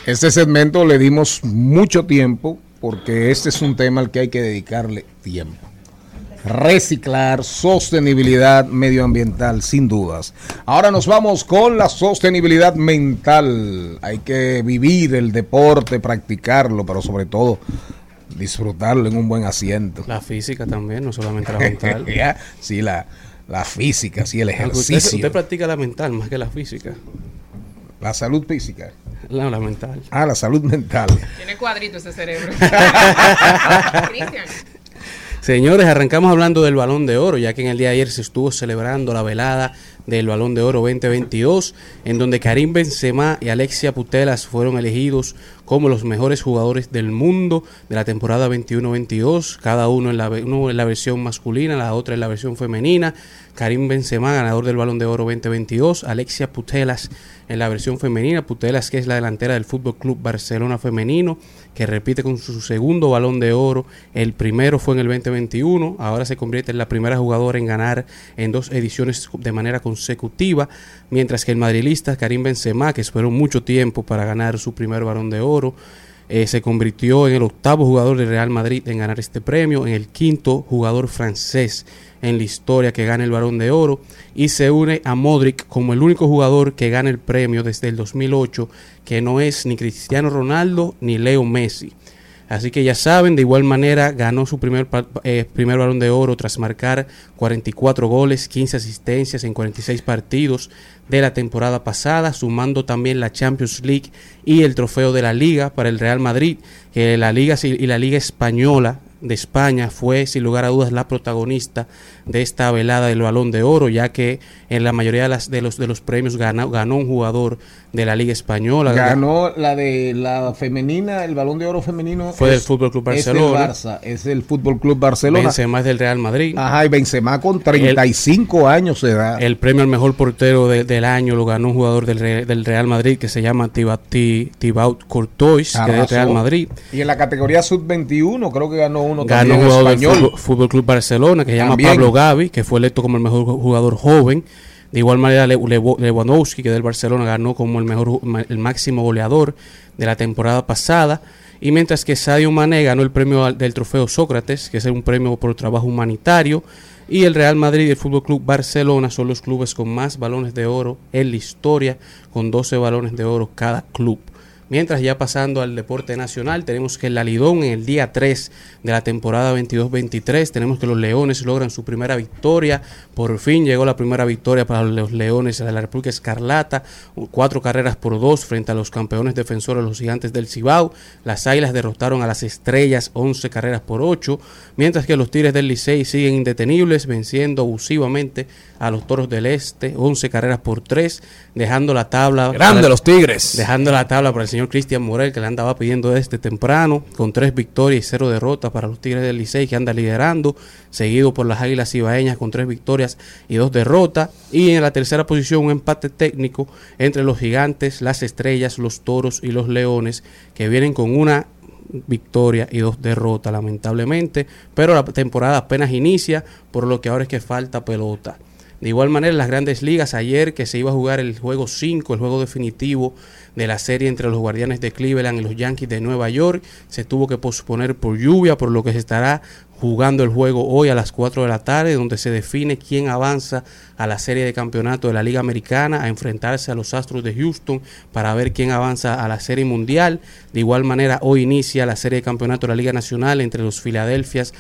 Este segmento le dimos mucho tiempo porque este es un tema al que hay que dedicarle tiempo. Reciclar, sostenibilidad medioambiental, sin dudas. Ahora nos vamos con la sostenibilidad mental. Hay que vivir el deporte, practicarlo, pero sobre todo disfrutarlo en un buen asiento. La física también, no solamente la mental. Sí, la, la física, sí, el ejercicio. Usted, usted practica la mental más que la física. La salud física. La, la mental. Ah, la salud mental. Tiene cuadrito ese cerebro. Cristian. Señores, arrancamos hablando del Balón de Oro, ya que en el día de ayer se estuvo celebrando la velada del Balón de Oro 2022, en donde Karim Benzema y Alexia Putelas fueron elegidos como los mejores jugadores del mundo de la temporada 21-22, cada uno en, la, versión masculina, la otra en la versión femenina. Karim Benzema, ganador del Balón de Oro 2022, Alexia Putelas en la versión femenina, Putelas que es la delantera del Fútbol Club Barcelona femenino, que repite con su segundo Balón de Oro, el primero fue en el 2021, ahora se convierte en la primera jugadora en ganar en dos ediciones de manera consecutiva, mientras que el madrilista Karim Benzema, que esperó mucho tiempo para ganar su primer Balón de Oro, eh, se convirtió en el octavo jugador del Real Madrid en ganar este premio, en el quinto jugador francés en la historia que gana el Balón de Oro y se une a Modric como el único jugador que gana el premio desde el 2008 que no es ni Cristiano Ronaldo ni Leo Messi. Así que ya saben, de igual manera ganó su primer, eh, primer balón de oro tras marcar 44 goles, 15 asistencias en 46 partidos de la temporada pasada, sumando también la Champions League y el trofeo de la Liga para el Real Madrid, que la Liga y la Liga Española de España fue sin lugar a dudas la protagonista de esta velada del Balón de Oro, ya que en la mayoría de, las, de, los, de los premios ganó, ganó un jugador de la Liga Española. Ganó la de la femenina, el balón de oro femenino. Fue del Fútbol Club Es Barcelona. Barça, es el Fútbol Club Barcelona. Benzema es del Real Madrid. Ajá, y Benzema con 35 años de edad. El premio al mejor portero de- del año lo ganó un jugador del, del Real Madrid que se llama Thibaut, Thibaut Courtois, que es del. Real Madrid. Y en la categoría sub-21 creo que ganó uno Ganó también un jugador del. Fútbol, Fútbol Club Barcelona que se llama. Pablo Gavi, que fue electo como el mejor ju- jugador joven. De igual manera, Lewandowski, que del Barcelona, ganó como el mejor el máximo goleador de la temporada pasada. Y mientras que Sadio Mané ganó el premio del trofeo Sócrates, que es un premio por trabajo humanitario. Y el Real Madrid y el Fútbol Club Barcelona son los clubes con más balones de oro en la historia, con 12 balones de oro cada club. Mientras ya pasando al deporte nacional, tenemos que la Lidón en el día 3 de la temporada 22-23, tenemos que los Leones logran su primera victoria. Por fin llegó la primera victoria para los Leones de la República Escarlata, cuatro carreras por dos frente a los campeones defensores, los gigantes del Cibao. Las Águilas derrotaron a las Estrellas 11 carreras por 8, mientras que los Tigres del Licey siguen indetenibles, venciendo abusivamente a los Toros del Este 11 carreras por 3, dejando la tabla. Grande para- los Tigres. Dejando la tabla para el señor Cristian Morel, que le andaba pidiendo desde temprano, con tres victorias y cero derrotas para los Tigres del Licey, que anda liderando, seguido por las Águilas Ibaeñas con tres victorias y dos derrotas. Y en la tercera posición, un empate técnico entre los Gigantes, las Estrellas, los Toros y los Leones, que vienen con una victoria y dos derrotas, lamentablemente. Pero la temporada apenas inicia, por lo que ahora es que falta pelota. De igual manera, las grandes ligas, ayer que se iba a jugar el juego 5, el juego definitivo de la serie entre los Guardianes de Cleveland y los Yankees de Nueva York, se tuvo que posponer por lluvia, por lo que se estará jugando el juego hoy a las 4 de la tarde, donde se define quién avanza a la serie de campeonato de la Liga Americana, a enfrentarse a los Astros de Houston para ver quién avanza a la serie mundial. De igual manera, hoy inicia la serie de campeonato de la Liga Nacional entre los Philadelphias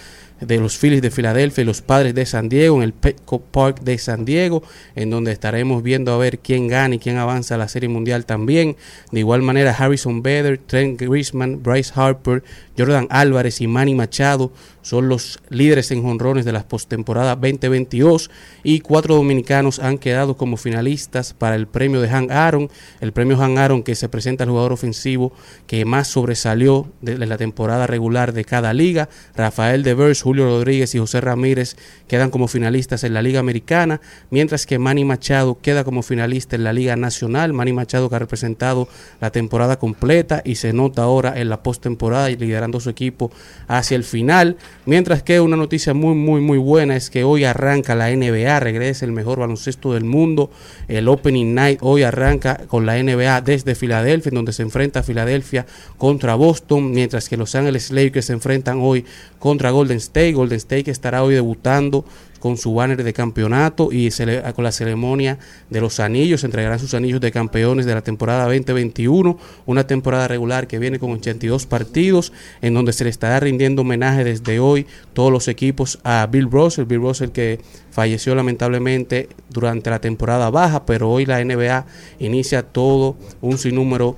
de los Phillies de Filadelfia y los Padres de San Diego en el Petco Park de San Diego, en donde estaremos viendo a ver quién gana y quién avanza a la Serie Mundial también. De igual manera, Harrison Bader, Trent Griezmann, Bryce Harper, Jordan Álvarez y Manny Machado son los líderes en jonrones de la postemporada 2022 y cuatro dominicanos han quedado como finalistas para el premio de Han Aaron, el premio Han Aaron que se presenta al jugador ofensivo que más sobresalió de la temporada regular de cada liga. Rafael Devers, Julio Rodríguez y José Ramírez quedan como finalistas en la Liga Americana, mientras que Manny Machado queda como finalista en la Liga Nacional. Manny Machado que ha representado la temporada completa y se nota ahora en la postemporada y liderando su equipo hacia el final. Mientras que una noticia muy, muy, muy buena es que hoy arranca la NBA, regresa el mejor baloncesto del mundo. El Opening Night hoy arranca con la NBA desde Filadelfia, en donde se enfrenta Filadelfia contra Boston, mientras que Los Ángeles Lakers se enfrentan hoy contra Golden State. Golden State que estará hoy debutando con su banner de campeonato y con la ceremonia de los anillos. Se entregarán sus anillos de campeones de la temporada 2021, una temporada regular que viene con 82 partidos, en donde se le estará rindiendo homenaje desde hoy todos los equipos a Bill Russell, Bill Russell que falleció lamentablemente durante la temporada baja, pero hoy la NBA inicia todo un sinnúmero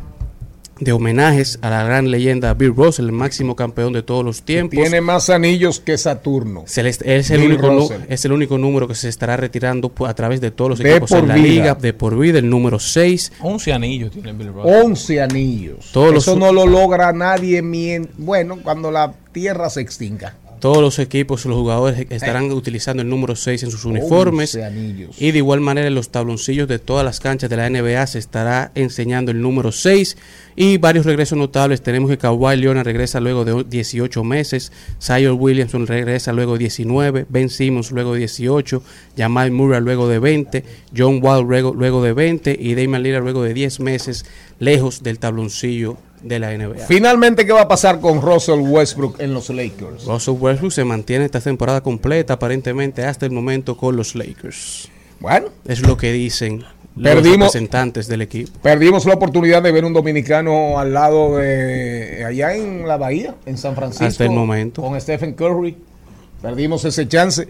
de homenajes a la gran leyenda Bill Russell, el máximo campeón de todos los tiempos. Tiene más anillos que Saturno. Se le- es, el Bill único, Russell. es el único número que se estará retirando a través de todos los De equipos por en la vida. liga, de por vida, el número 6. 11 anillos tiene Bill Russell. 11 anillos. Todos los- Eso no lo logra nadie, mien- bueno, cuando la tierra se extinga. Todos los equipos, los jugadores estarán utilizando el número 6 en sus uniformes. 11 anillos. Y de igual manera en los tabloncillos de todas las canchas de la NBA se estará enseñando el número 6 y varios regresos notables. Tenemos que Kawhi Leonard regresa luego de 18 meses, Zion Williamson regresa luego de 19, Ben Simmons luego de 18, Jamal Murray luego de 20, John Wall luego, luego de 20 y Damian Lillard luego de 10 meses lejos del tabloncillo de la NBA. Finalmente, ¿qué va a pasar con Russell Westbrook en los Lakers? Russell Westbrook se mantiene esta temporada completa aparentemente hasta el momento con los Lakers. Bueno, Es lo que dicen los representantes del equipo. Perdimos la oportunidad de ver un dominicano al lado de allá en la bahía, en San Francisco. Hasta el momento. Con Stephen Curry. Perdimos ese chance.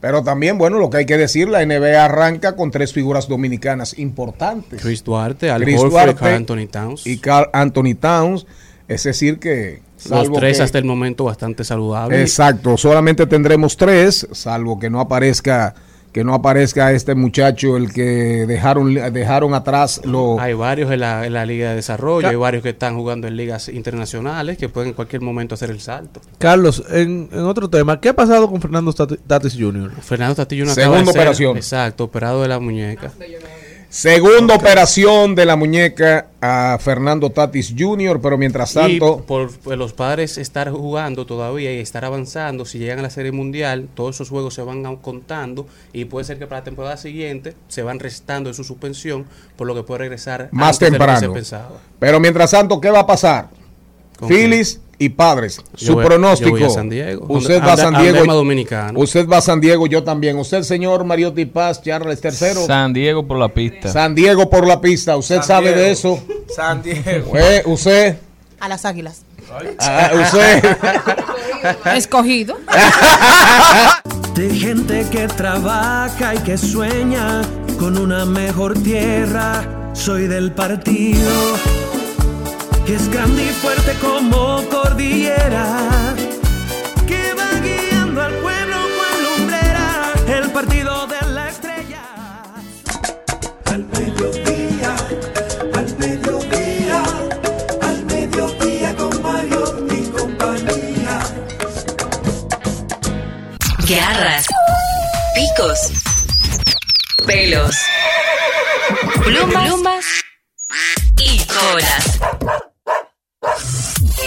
Pero también, bueno, lo que hay que decir, la NBA arranca con tres figuras dominicanas importantes. Chris Duarte, Al Chris y Karl Anthony Towns. Y Carl Anthony Towns. Es decir que... los salvo tres que- hasta el momento bastante saludables. Exacto, solamente tendremos tres, salvo que no aparezca que no aparezca este muchacho el que dejaron dejaron atrás los Hay varios en la, en la Liga de Desarrollo, Ca- hay varios que están jugando en ligas internacionales que pueden en cualquier momento hacer el salto. Carlos, en, en otro tema, ¿qué ha pasado con Fernando Tati- Tatis Jr.? Fernando Tatillo no Segunda acaba de ser- operación. Exacto, operado de la muñeca. Segunda operación de la muñeca a Fernando Tatis Jr., pero mientras Y tanto por, por los padres estar jugando todavía y estar avanzando, si llegan a la Serie Mundial, todos esos juegos se van contando y puede ser que para la temporada siguiente se van restando de su suspensión, por lo que puede regresar más temprano. Pero mientras tanto, ¿qué va a pasar? ¿Con Phillies y Padres. Yo Su voy- pronóstico. yo voy a San Diego. Usted va a San Diego. dominicano. Usted va a San Diego, yo también. Usted, señor Mariotti Paz, Charles III. San Diego por la pista. San Diego por la pista. ¿Usted San sabe de eso? San Diego. Eh, ¿Usted? A las águilas. Ah, ¿Usted? Escogido. De gente que trabaja y que sueña con una mejor tierra. Soy del partido que es grande y fuerte como cordillera. Que va guiando al pueblo cual lumbrera. El partido de la estrella. Al mediodía, al mediodía, al mediodía con Mario y compañía. Garras, picos, pelos, plumas, plumas y colas.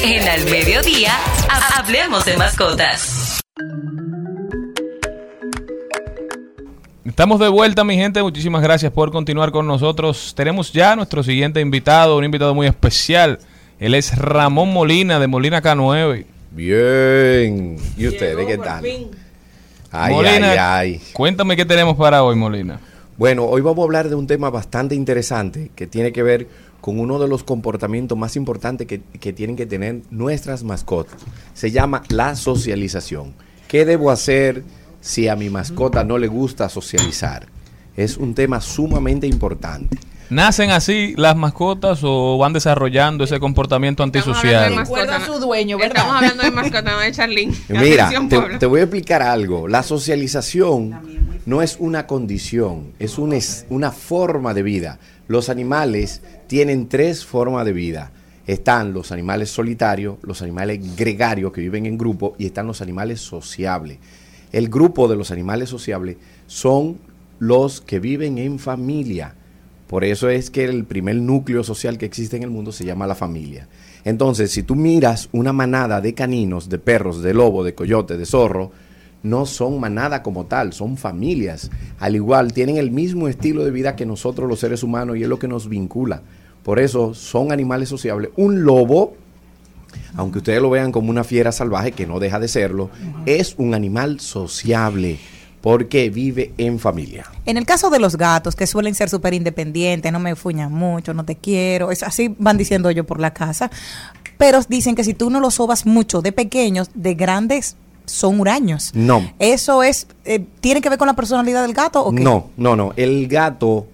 En Al Mediodía, ha- hablemos de mascotas. Estamos de vuelta, mi gente. Muchísimas gracias por continuar con nosotros. Tenemos ya nuestro siguiente invitado, un invitado muy especial. Él es Ramón Molina de Molina K9. Bien. ¿Y ustedes qué tal? Ay, Molina, ay, ay. cuéntame qué tenemos para hoy, Molina. Bueno, hoy vamos a hablar de un tema bastante interesante que tiene que ver con uno de los comportamientos más importantes que, que tienen que tener nuestras mascotas. Se llama la socialización. ¿Qué debo hacer si a mi mascota no le gusta socializar? Es un tema sumamente importante. ¿Nacen así las mascotas o van desarrollando ese comportamiento antisocial? Recuerda a su dueño, ¿verdad? Estamos hablando de mascota, no de Charlene. Mira, te, te voy a explicar algo. La socialización no es una condición, es, un, es una forma de vida. Los animales tienen tres formas de vida. Están los animales solitarios, los animales gregarios que viven en grupo y están los animales sociables. El grupo de los animales sociables son los que viven en familia. Por eso es que el primer núcleo social que existe en el mundo se llama la familia. Entonces, si tú miras una manada de caninos, de perros, de lobo, de coyote, de zorro, no son manada como tal, son familias. Al igual, tienen el mismo estilo de vida que nosotros los seres humanos y es lo que nos vincula. Por eso son animales sociables. Un lobo, aunque ustedes lo vean como una fiera salvaje, que no deja de serlo, es un animal sociable porque vive en familia. En el caso de los gatos, que suelen ser súper independientes, no me fuñan mucho, no te quiero, es así van diciendo yo por la casa, pero dicen que si tú no los sobas mucho de pequeños, de grandes son huraños. No. ¿Eso es, eh, tiene que ver con la personalidad del gato o qué? No, no, no. El gato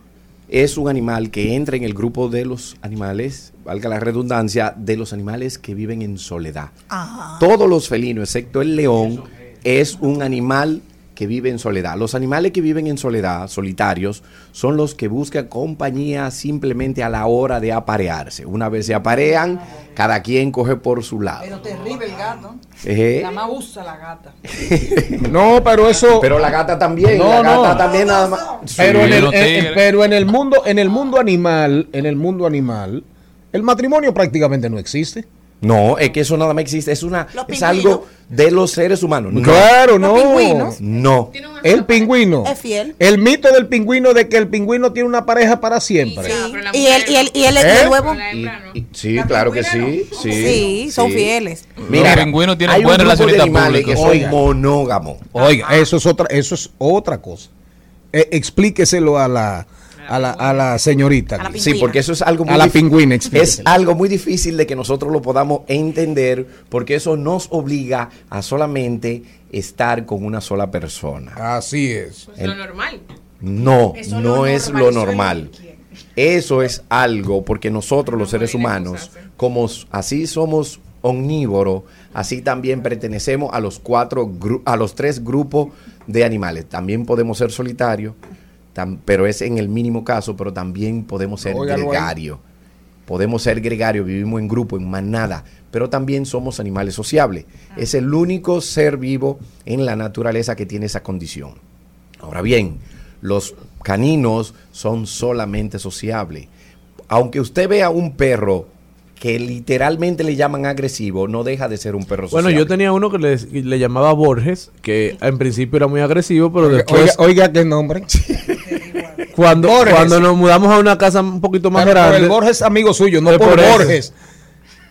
es un animal que entra en el grupo de los animales, valga la redundancia, de los animales que viven en soledad. Ah. Todos los felinos, excepto el león, es un animal que vive en soledad. Los animales que viven en soledad, solitarios, son los que buscan compañía simplemente a la hora de aparearse. Una vez se aparean, cada quien coge por su lado. Pero terrible el gato. Eh. La más usa la gata. No, pero eso. Pero la gata también. No, la gata no. también nada más. Pero, en el, pero en el mundo, en el mundo animal, en el mundo animal, el matrimonio prácticamente no existe. No, es que eso nada más existe. Es una, Los es algo de los seres humanos. No. Claro, no. No. El pingüino. Es fiel. El mito del pingüino de que el pingüino tiene una pareja para siempre. Y el, y el, y el, y ¿Eh? el huevo. Y- sí, claro que sí. Sí, Sí, son fieles. Mira, Los pingüinos tienen buena de relacionista animales que son Oiga. monógamos. Oiga, eso es otra, eso es otra cosa. Eh, explíqueselo a la, a la, a la señorita. Sí, porque eso es algo muy A la pingüina, Es algo muy difícil de que nosotros lo podamos entender porque eso nos obliga a solamente estar con una sola persona. Así es. Pues lo normal. No, Eso no lo es normal, lo normal. Eso es algo porque nosotros los seres humanos, como así somos omnívoros, así también pertenecemos a los cuatro a los tres grupos de animales. También podemos ser solitarios, tam- pero es en el mínimo caso, pero también podemos ser Óigalo ahí. gregarios. Podemos ser gregarios, vivimos en grupo, en manada, pero también somos animales sociables. Es el único ser vivo en la naturaleza que tiene esa condición. Ahora bien, los caninos son solamente sociables. Aunque usted vea un perro que literalmente le llaman agresivo, no deja de ser un perro Bueno, sociable. yo tenía uno que le, le llamaba Borges, que en principio era muy agresivo, pero después, Oiga, oiga qué nombre. cuando, Borges. cuando nos mudamos a una casa un poquito más Pero por grande... el Borges amigo suyo, no por, por. Borges.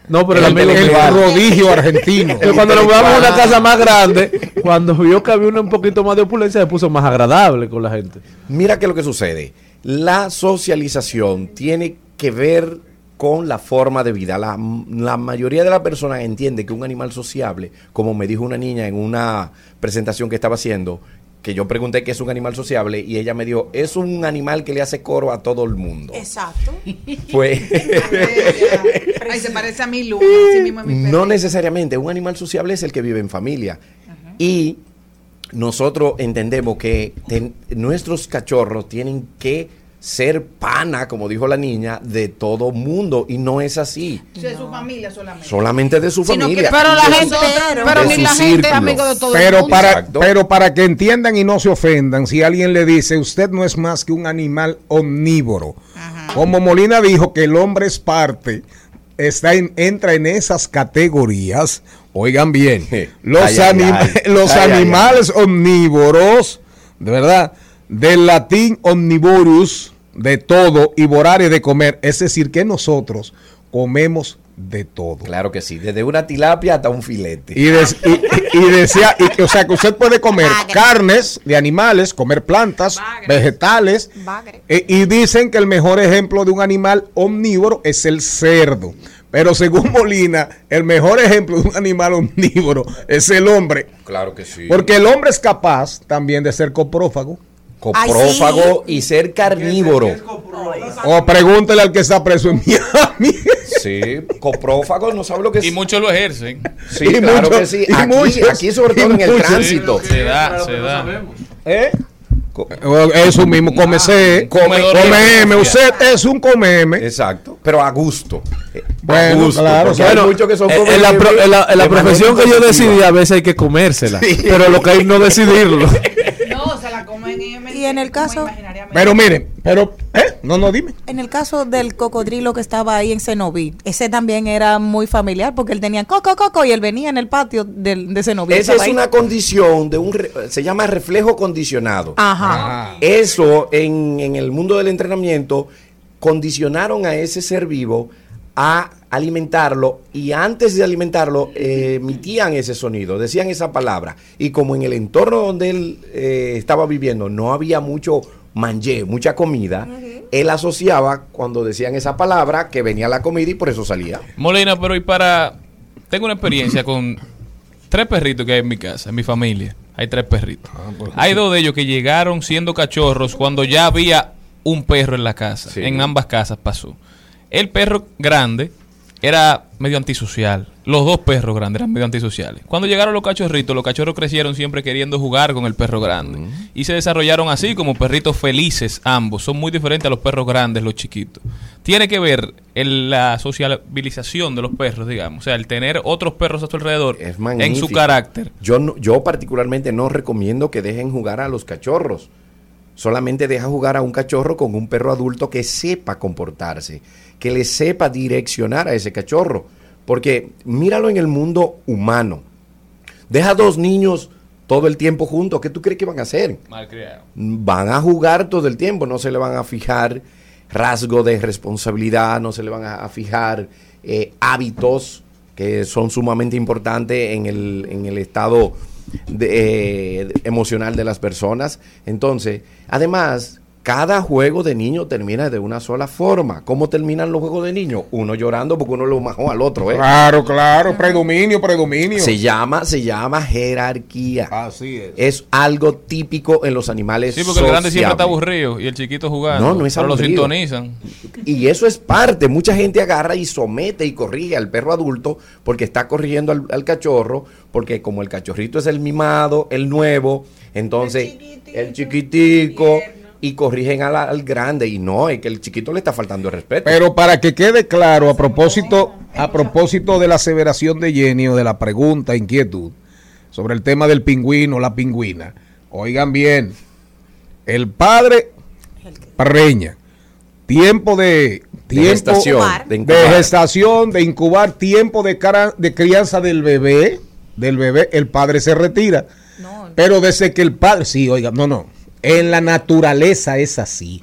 No, pero el, El prodigio argentino. Que cuando nos mudamos a una casa más grande, cuando vio que había una un poquito más de opulencia, se puso más agradable con la gente. Mira qué es lo que sucede. La socialización tiene que ver con la forma de vida. La, la mayoría de las personas entiende que un animal sociable, como me dijo una niña en una presentación que estaba haciendo, que yo pregunté qué es un animal sociable y ella me dijo, es un animal que le hace coro a todo el mundo. Exacto. Pues Ay, se parece a mi luna, así mismo es mi perro. no necesariamente, un animal sociable es el que vive en familia. Y nosotros entendemos que ten- nuestros cachorros tienen que ser pana, como dijo la niña, de todo mundo. Y no es así. De su familia solamente. Solamente de su Sino que- familia. pero y la gente- su- pero ni la gente es círculo. amigo de todo el Pero mundo. para, Exacto. pero para que entiendan y no se ofendan, si alguien le dice, usted no es más que un animal omnívoro. Como Molina dijo que el hombre es parte, está en- entra en esas categorías. Oigan bien, los, Ay, anim- ay. los Ay, ay, ay. animales omnívoros, de verdad, del latín omnivorus, de todo, y vorare de comer, es decir, que nosotros comemos de todo. Claro que sí, desde una tilapia hasta un filete. Y, des- y- y- y decía, y que, o sea, que usted puede comer carnes de animales, comer plantas, vegetales. eh, y dicen que el mejor ejemplo de un animal omnívoro es el cerdo. Pero según Molina, el mejor ejemplo de un animal omnívoro es el hombre. Claro que sí. Porque el hombre es capaz también de ser coprófago. Coprófago y ser carnívoro. O pregúntele al que está preso en Miami. Sí, coprófago, no sabe lo que es. Y muchos lo ejercen. Sí, Y claro muchos- que sí. Aquí, muchos- aquí sobre todo en el tránsito. Se da, se da. ¿Eh? Eso mismo, cómese. comedor Comeme, de- usted es un comeme. Exacto, pero a gusto. Eh, Bueno, a gusto, claro, hay muchos que son Eh, en la, pro- en la- en profesión que yo decidí, a veces hay que comérsela. Pero lo que hay no decidirlo. No, se la comen en el caso, Pero miren, pero, ¿eh? No, no, dime. En el caso del cocodrilo que estaba ahí en Cenoví, ese también era muy familiar porque él tenía coco, coco y él venía en el patio del, de Cenoví. Esa es ahí. una condición de un re- se llama reflejo condicionado. Ajá. Eso en, en el mundo del entrenamiento condicionaron a ese ser vivo a alimentarlo y antes de alimentarlo eh, emitían ese sonido, decían esa palabra. Y como en el entorno donde él eh, estaba viviendo no había mucho mangé, mucha comida, él asociaba cuando decían esa palabra que venía la comida y por eso salía. Molina, pero y para... Tengo una experiencia con tres perritos que hay en mi casa, en mi familia. Hay tres perritos. Hay dos de ellos que llegaron siendo cachorros cuando ya había un perro en la casa. Sí. En ambas casas pasó. El perro grande era medio antisocial. Los dos perros grandes eran medio antisociales. Cuando llegaron los cachorritos, los cachorros crecieron siempre queriendo jugar con el perro grande. Y se desarrollaron así como perritos felices ambos. Son muy diferentes a los perros grandes, los chiquitos. Tiene que ver en la sociabilización de los perros, digamos. O sea, el tener otros perros a su alrededor en su carácter. Yo, no- yo particularmente no recomiendo que dejen jugar a los cachorros. Solamente deja jugar a un cachorro con un perro adulto que sepa comportarse, que le sepa direccionar a ese cachorro. Porque míralo en el mundo humano. Deja dos niños todo el tiempo juntos. ¿Qué tú crees que van a hacer? Malcriado. van a jugar todo el tiempo, no se le van a fijar rasgo de responsabilidad, no se le van a, fijar eh, hábitos que son sumamente importantes en el, en el estado de, eh, emocional de las personas. Entonces, además, cada juego de niño termina de una sola forma. ¿Cómo terminan los juegos de niños? Uno llorando porque uno lo majó al otro. ¿eh? Claro, claro, predominio, predominio. Se llama, se llama jerarquía. Así es. Es algo típico en los animales Sí, porque el grande siempre está aburrido y el chiquito jugando. No, no es Ahora lo aburrido. sintonizan. Y eso es parte. Mucha gente agarra y somete y corrige al perro adulto porque está corrigiendo al, al cachorro, porque como el cachorrito es el mimado, el nuevo, entonces el chiquitico y corrigen al, al grande y no, es que el chiquito le está faltando el respeto. Pero para que quede claro, a propósito, a propósito de la aseveración de Jenny o de la pregunta, inquietud, sobre el tema del pingüino, la pingüina, oigan bien, el padre preña, tiempo de tiempo gestación, de de, incubar. gestación, de incubar, tiempo de, cara- de crianza del bebé, del bebé, el padre se retira. Pero desde que el padre, sí, oiga, no, no, en la naturaleza es así.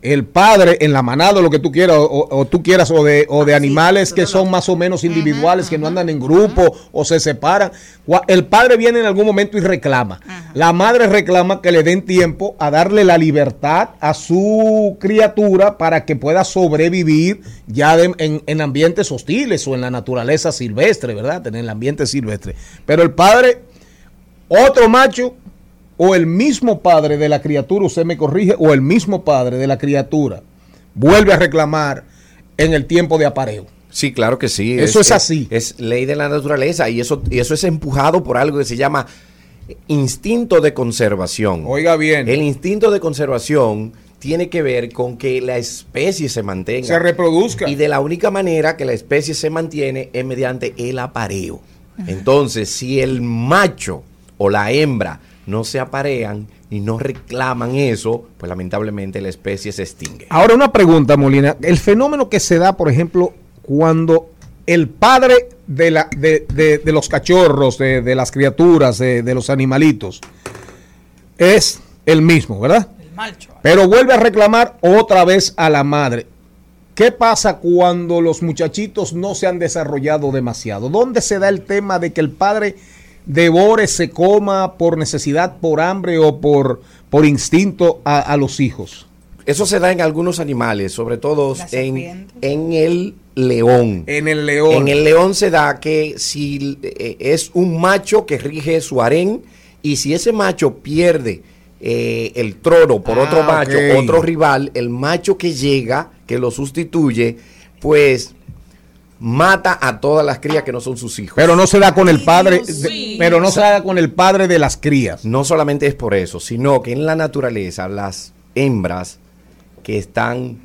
El padre en la manada, lo que tú quieras, o, o tú quieras, o de, o de animales que son más o menos individuales, que no andan en grupo o se separan. El padre viene en algún momento y reclama. La madre reclama que le den tiempo a darle la libertad a su criatura para que pueda sobrevivir ya de- en, en ambientes hostiles o en la naturaleza silvestre, ¿verdad? En el ambiente silvestre. Pero el padre otro macho o el mismo padre de la criatura, usted me corrige, o el mismo padre de la criatura vuelve a reclamar en el tiempo de apareo. Sí, claro que sí. Eso es así. Es, ley de la naturaleza y eso, y eso es empujado por algo que se llama instinto de conservación. Oiga bien. El instinto de conservación tiene que ver con que la especie se mantenga. Se reproduzca. Y de la única manera que la especie se mantiene es mediante el apareo. Entonces, si el macho o la hembra no se aparean y no reclaman eso, pues lamentablemente la especie se extingue. Ahora una pregunta, Molina. El fenómeno que se da, por ejemplo, cuando el padre de, la, de, de- de los cachorros, de, de las criaturas, de, de los animalitos, es el mismo, ¿verdad? Pero vuelve a reclamar otra vez a la madre. ¿Qué pasa cuando los muchachitos no se han desarrollado demasiado? ¿Dónde se da el tema de que el padre devore, se coma por necesidad, por hambre o por, por instinto a, a los hijos? Eso se da en algunos animales, sobre todo en, en el león. En el león. En el león se da que si eh, es un macho que rige su harén y si ese macho pierde eh, el trono por Ah, otro macho, ok. otro rival, el macho que llega, que lo sustituye, pues mata a todas las crías que no son sus hijos. Pero no se da con el padre, de- pero no se da con el padre de las crías. No solamente es por eso, sino que en la naturaleza las hembras que están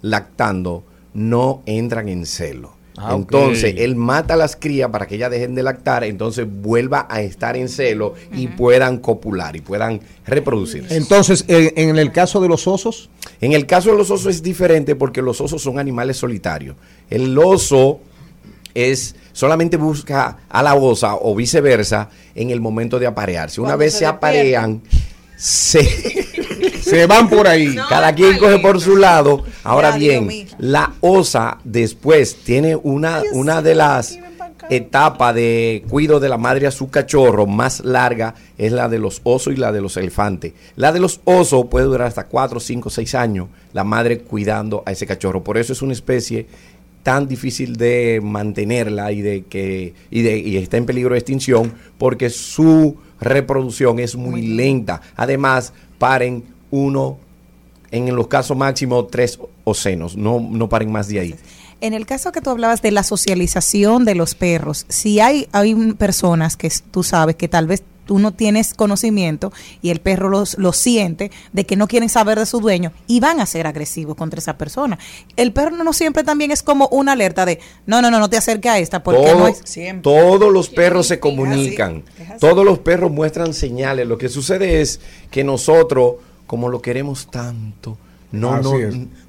lactando no entran en celo. Ah, entonces, él mata a las crías para que ellas dejen de lactar, entonces vuelva a estar en celo y puedan copular y puedan reproducirse. Entonces, en, en el caso de los osos, En el caso de los osos es diferente porque los osos son animales solitarios. El oso es solamente busca a la osa o viceversa en el momento de aparearse. Una vez se se, aparean, se, se van por ahí. Cada quien coge por su lado. Ahora Ya, bien, la osa después tiene una, una de las etapas de cuido de la madre a su cachorro más larga es la de los osos y la de los elefantes. La de los osos puede durar hasta 4, 5, 6 años la madre cuidando a ese cachorro. Por eso es una especie tan difícil de mantenerla y de que y, de, y está en peligro de extinción porque su reproducción es muy lenta. Además, paren uno, en los casos máximos, tres ocenos, no, no paren más de ahí. En el caso que tú hablabas de la socialización de los perros, si hay, hay personas que tú sabes que tal vez tú no tienes conocimiento y el perro los, lo siente de que no quieren saber de su dueño y van a ser agresivos contra esa persona. El perro no siempre también es como una alerta de no, no, no, no te acerques a esta porque Todo- no es... todos los perros se comunican, todos los perros muestran señales. Lo que sucede es que nosotros, como lo queremos tanto, no, no,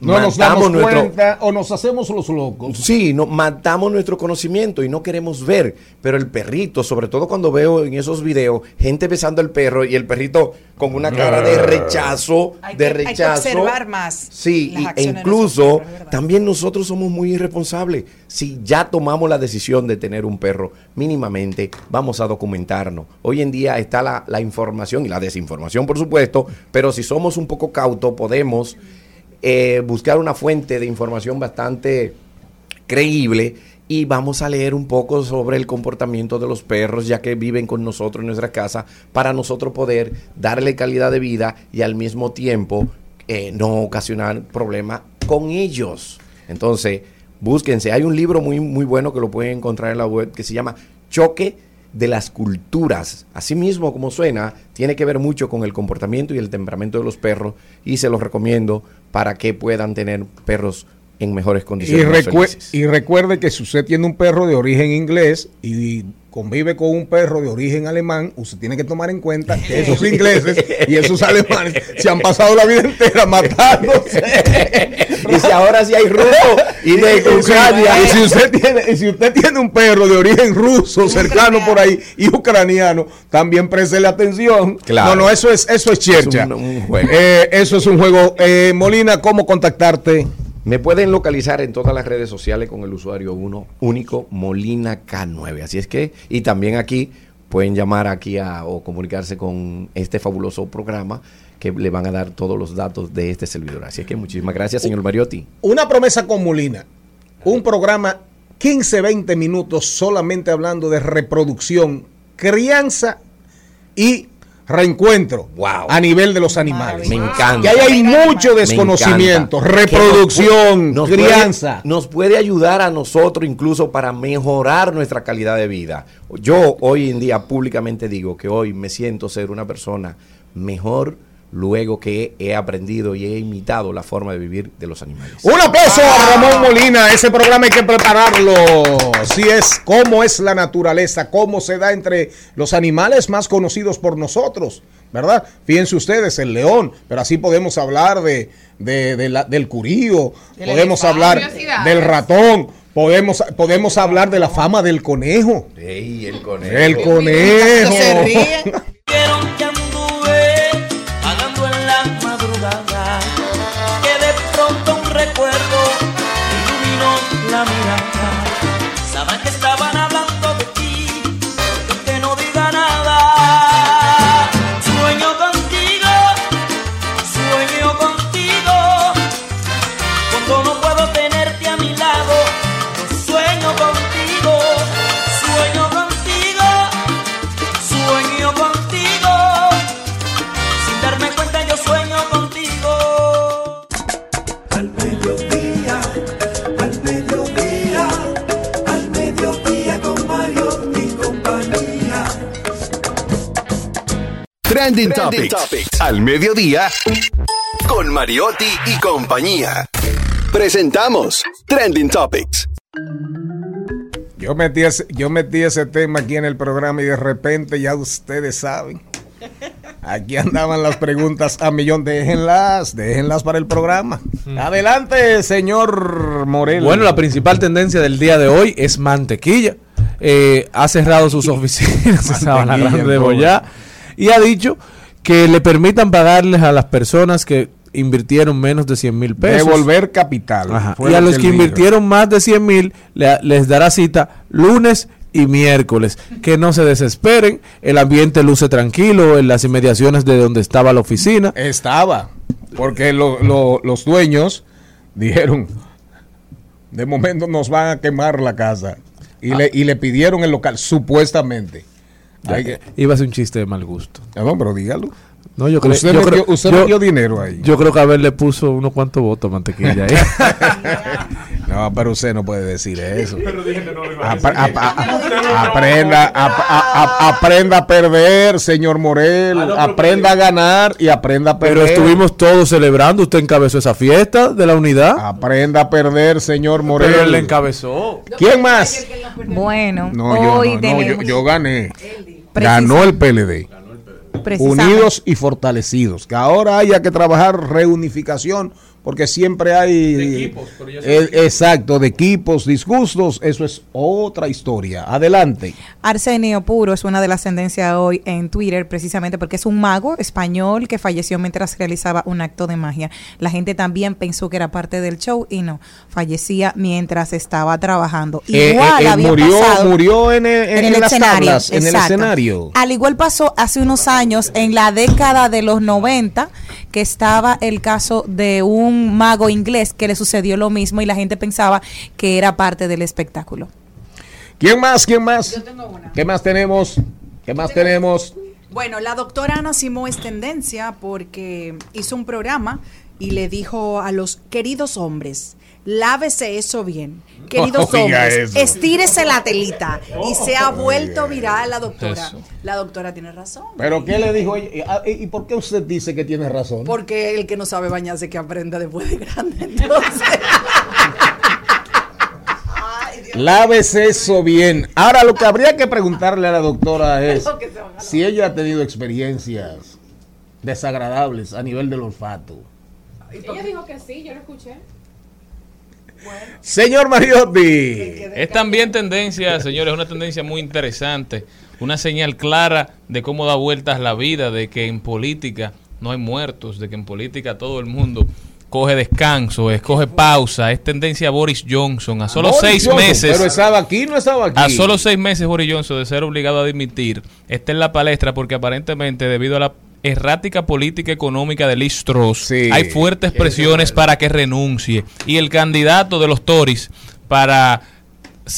no nos damos cuenta o nos hacemos los locos. Sí, no, matamos nuestro conocimiento y no queremos ver. Pero el perrito, sobre todo cuando veo en esos videos gente besando al perro y el perrito con una cara de rechazo, Hay de que- hay que rechazo. observar más Sí, las y- e incluso perros, también nosotros somos muy irresponsables. Si ya tomamos la decisión de tener un perro, mínimamente vamos a documentarnos. Hoy en día está la, información y la desinformación, por supuesto, pero si somos un poco cautos, podemos eh, buscar una fuente de información bastante creíble y vamos a leer un poco sobre el comportamiento de los perros ya que viven con nosotros en nuestra casa para nosotros poder darle calidad de vida y al mismo tiempo eh, no ocasionar problemas con ellos. Entonces, búsquense. Hay un libro muy, muy bueno que lo pueden encontrar en la web que se llama Choque de las culturas. Así mismo como suena, tiene que ver mucho con el comportamiento y el temperamento de los perros y se los recomiendo para que puedan tener perros en mejores condiciones. y recuerde que si usted tiene un perro de origen inglés y convive con un perro de origen alemán, usted tiene que tomar en cuenta que esos ingleses y esos alemanes se han pasado la vida entera matándose. y si ahora sí hay ruso y de Ucrania. y si usted tiene, y si usted tiene un perro de origen ruso cercano por ahí y ucraniano, también préstele atención. Claro. No, no, eso es, eso es chercha. Es un- un juego. Eh, eso es un juego. Eh, Molina, ¿cómo contactarte? Me pueden localizar en todas las redes sociales con el usuario uno único Molina K9. Así es que, y también aquí pueden llamar aquí a, o comunicarse con este fabuloso programa que le van a dar todos los datos de este servidor. Así es que muchísimas gracias, señor Mariotti. Una promesa con Molina. Un programa 15, 20 minutos solamente hablando de reproducción, crianza y reencuentro a nivel de los animales. Me encanta. Que ahí hay mucho desconocimiento, reproducción, Que nos puede- crianza. Nos puede, ayudar a nosotros incluso para mejorar nuestra calidad de vida. Yo hoy en día públicamente digo que hoy me siento ser una persona mejor luego que he aprendido y he imitado la forma de vivir de los animales. Un aplauso a Ramón Molina. Ese programa hay que prepararlo. Si es cómo es la naturaleza, cómo se da entre los animales más conocidos por nosotros, ¿verdad? Fíjense ustedes, el león, pero así podemos hablar de, de- de la- del curío, podemos hablar del ratón, podemos, podemos hablar de la fama del conejo. Ey, el conejo. El conejo. Que Trending, Topics. Al mediodía con Mariotti y compañía. Presentamos Trending Topics. Yo metí, ese, yo metí ese tema aquí en el programa y de repente ya ustedes saben. Aquí andaban las preguntas a millón. Déjenlas, déjenlas para el programa. Adelante, señor Morel. Bueno, la principal tendencia del día de hoy es mantequilla. Eh, ha cerrado sus oficinas en Sabana Grande de Boyá y ha dicho que le permitan pagarles a las personas que invirtieron menos de 100 mil pesos. Devolver capital. Ajá. Y a lo los que invirtieron más de 100 mil le- les dará cita lunes y miércoles. Que no se desesperen, el ambiente luce tranquilo en las inmediaciones de donde estaba la oficina. Estaba, porque lo- lo- los dueños dijeron, de momento nos van a quemar la casa. Y, le, y le pidieron el local, supuestamente. Que- Iba a ser un chiste de mal gusto. Ah, no, pero dígalo. No, yo creo, Usted yo metió- creo- usted yo- metió dinero ahí. Yo creo que a ver le puso unos cuantos votos a mantequilla ahí. No, pero usted no puede decir eso. A- aprenda, ap- a- a- aprenda a perder, señor Morel. aprenda a ganar y aprenda a perder. Pero estuvimos todos celebrando. Usted encabezó esa fiesta de la unidad. Aprenda a perder, señor Morel. Pero él le encabezó. ¿Quién más? Bueno, No, yo, hoy no, no, yo, tenemos yo gané. Ganó el PLD. Unidos y fortalecidos. Que ahora haya que trabajar reunificación porque siempre hay... Eh, exacto, de equipos, disgustos. Eso es otra historia. Adelante. Arsenio Puro es una de las tendencias hoy en Twitter, precisamente porque es un mago español que falleció mientras realizaba un acto de magia. La gente también pensó que era parte del show y no, fallecía mientras estaba trabajando. Eh, Igual eh, eh, había murió, pasado murió en, el- en- en las tablas, en el escenario. Al igual pasó hace unos años, en la década de los 90, que estaba el caso de un mago inglés que le sucedió lo mismo y la gente pensaba que era parte del espectáculo. ¿Quién más? ¿Quién más? ¿Qué más tenemos? ¿Qué más tenemos? Bueno, la doctora Ana Simó es tendencia porque hizo un programa y le dijo a los queridos hombres, lávese eso bien. Queridos Oiga hombres, eso. estírese la telita. Y se ha vuelto viral la doctora. Eso. La doctora tiene razón. ¿Pero qué le dijo ella? Ah, ¿Y y por qué usted dice que tiene razón? Porque el que no sabe bañarse que aprenda después de grande. Entonces, Lávese eso bien. Ahora lo que habría que preguntarle a la doctora es si ella ha tenido experiencias desagradables a nivel del olfato. Ella dijo que sí, yo lo escuché. Señor Mariotti. Es también tendencia, señores, una tendencia muy interesante, una señal clara de cómo da vueltas la vida, de que en política no hay muertos, de que en política todo el mundo coge descanso, escoge pausa, es tendencia a Boris Johnson, a solo Boris seis Johnson, meses. Pero estaba aquí, no estaba aquí. A solo seis meses Boris Johnson de ser obligado a dimitir, está en la palestra porque aparentemente debido a la errática política económica de Liz Truss, hay fuertes presiones para que renuncie. Y el candidato de los Tories para,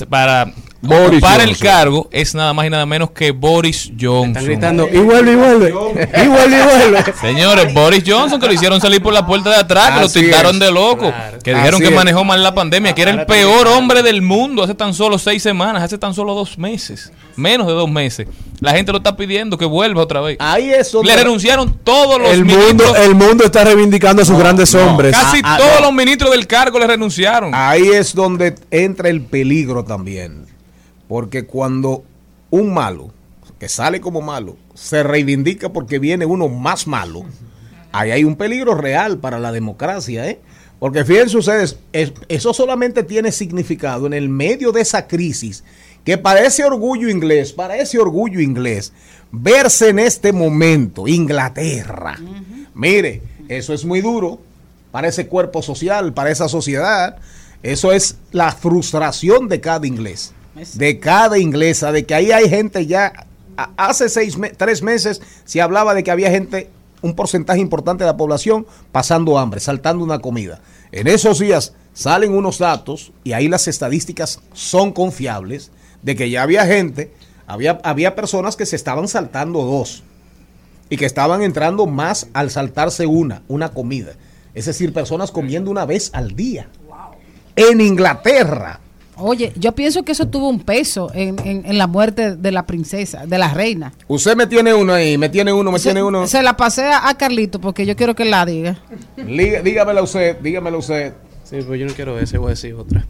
para Boris ocupar el cargo es nada más y nada menos que Boris Johnson. gritando, y vuelve, y vuelve. Y vuelve, y vuelve. Señores, Boris Johnson que lo hicieron salir por la puerta de atrás, que lo tildaron es. de loco, que dijeron Así que es. manejó mal la pandemia, que era el peor hombre del mundo hace tan solo seis semanas, hace tan solo dos meses, menos de dos meses. La gente lo está pidiendo que vuelva otra vez. Ahí es Le renunciaron todos los El mundo, el mundo está reivindicando a sus grandes hombres. casi Ah, ah, todos no. los ministros del cargo le renunciaron. Ahí es donde entra el peligro también. Porque cuando un malo, que sale como malo, se reivindica porque viene uno más malo, ahí hay un peligro real para la democracia, ¿eh? Porque fíjense ustedes, es- eso solamente tiene significado en el medio de esa crisis, que parece orgullo inglés, parece orgullo inglés, verse en este momento, Inglaterra. Mire, eso es muy duro para ese cuerpo social, para esa sociedad. Eso es la frustración de cada inglés, de cada inglesa, de que ahí hay gente ya. Hace seis tres meses se hablaba de que había gente, un porcentaje importante de la población, pasando hambre, saltando una comida. En esos días salen unos datos, y ahí las estadísticas son confiables, de que ya había gente, había, había personas que se estaban saltando dos y que estaban entrando más al saltarse una, una comida. Es decir, personas comiendo una vez al día. En Inglaterra. Oye, yo pienso que eso tuvo un peso en, en- en la muerte de la princesa, de la reina. Usted me tiene uno ahí, me tiene uno, me tiene uno. Se la pasé a, Carlito porque yo quiero que la diga. Dígamelo usted, dígamelo usted. Sí, pues yo no quiero ese, voy a decir otra.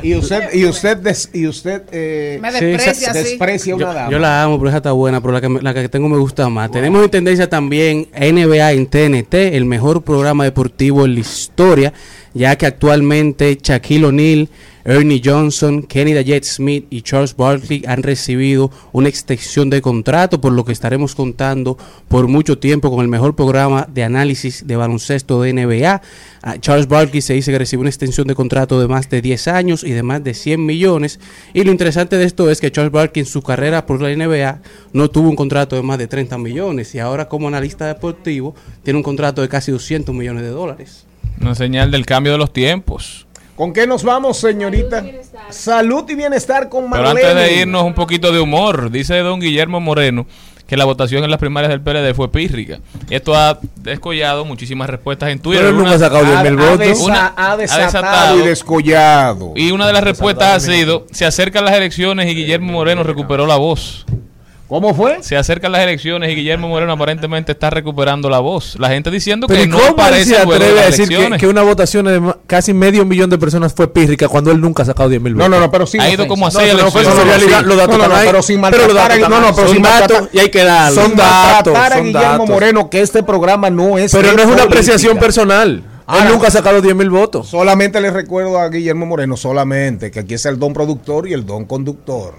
Que- y usted, y usted, des- y usted eh, Me Sí, desprecia así. desprecia una Yo, dama. yo la amo, pero esa está buena, pero la que, me- la que tengo me gusta más. Tenemos en tendencia también NBA en TNT, el mejor programa deportivo en la historia, ya que actualmente Shaquille O'Neal, Ernie Johnson, Kenny Jet Smith y Charles Barkley han recibido una extensión de contrato, por lo que estaremos contando por mucho tiempo con el mejor programa de análisis de baloncesto de NBA. Ah, Charles Barkley se dice que recibió una extensión de contrato de más de 10 años y de más de 100 millones. Y lo interesante de esto es que Charles Barkley en su carrera por la NBA no tuvo un contrato de más de 30 millones y ahora como analista deportivo tiene un contrato de casi 200 millones de dólares. Una señal del cambio de los tiempos. ¿Con qué nos vamos, señorita? Salud y bienestar con Pero Marlene. antes de irnos, un poquito de humor. Dice don Guillermo Moreno que la votación en las primarias del PLD fue pírrica. Esto ha descollado muchísimas respuestas en Twitter. Pero él nunca ha Una- sacado 10 mil Ha, votos. desa- Una- ha ha desatado desatado. y descollado. Y una de las respuestas ha sido, se acercan las elecciones y Guillermo Moreno recuperó la voz. ¿Cómo fue? Se acercan las elecciones y Guillermo Moreno aparentemente está recuperando la voz. La gente diciendo Pero que ¿y no aparece se atreve a decir que, que una votación de casi medio millón de personas fue pírrica cuando él nunca ha sacado 10 mil No, votos? no, no, pero sin Ha ido como a No, seis no, no, elecciones. no, no, realidad, sí. los datos No, no, pero sin Pero maltratar datos no, no, pero sin datos y hay que. Sin Son datos, a son Guillermo datos. Moreno, que este programa no es Pero no es una apreciación personal. Ahora- él nunca ha sacado 10 mil votos. Solamente le recuerdo a Guillermo Moreno, solamente, que aquí es el don productor y el don conductor.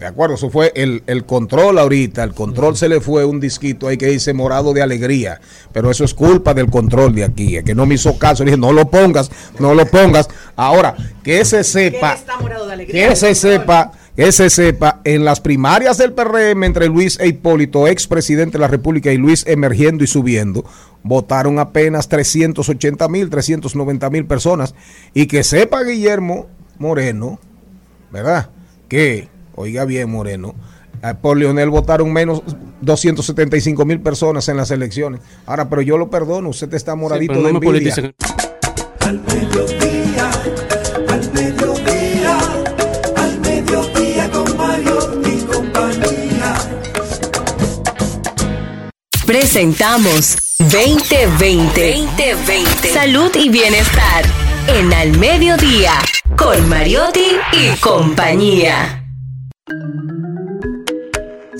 De acuerdo, eso fue el, el control ahorita. El control se le fue un disquito ahí que dice morado de alegría. Pero eso es culpa del control de aquí. Es que no me hizo caso. Le dije, no lo pongas, no lo pongas. Ahora, que se sepa, que se sepa, que se sepa, en las primarias del PRM entre Luis e Hipólito, ex presidente de la República, y Luis emergiendo y subiendo, votaron apenas 380 mil, 390 mil personas. Y que sepa Guillermo Moreno, ¿verdad? Que, oiga bien, Moreno, eh, por Leonel votaron menos 275 mil personas en las elecciones. Ahora, pero yo lo perdono, usted está moradito pero no de envidia. Al mediodía, al mediodía, al mediodía con Mario y compañía. Presentamos 2020. 2020. Salud y bienestar. En Al Mediodía. Con Mariotti y compañía.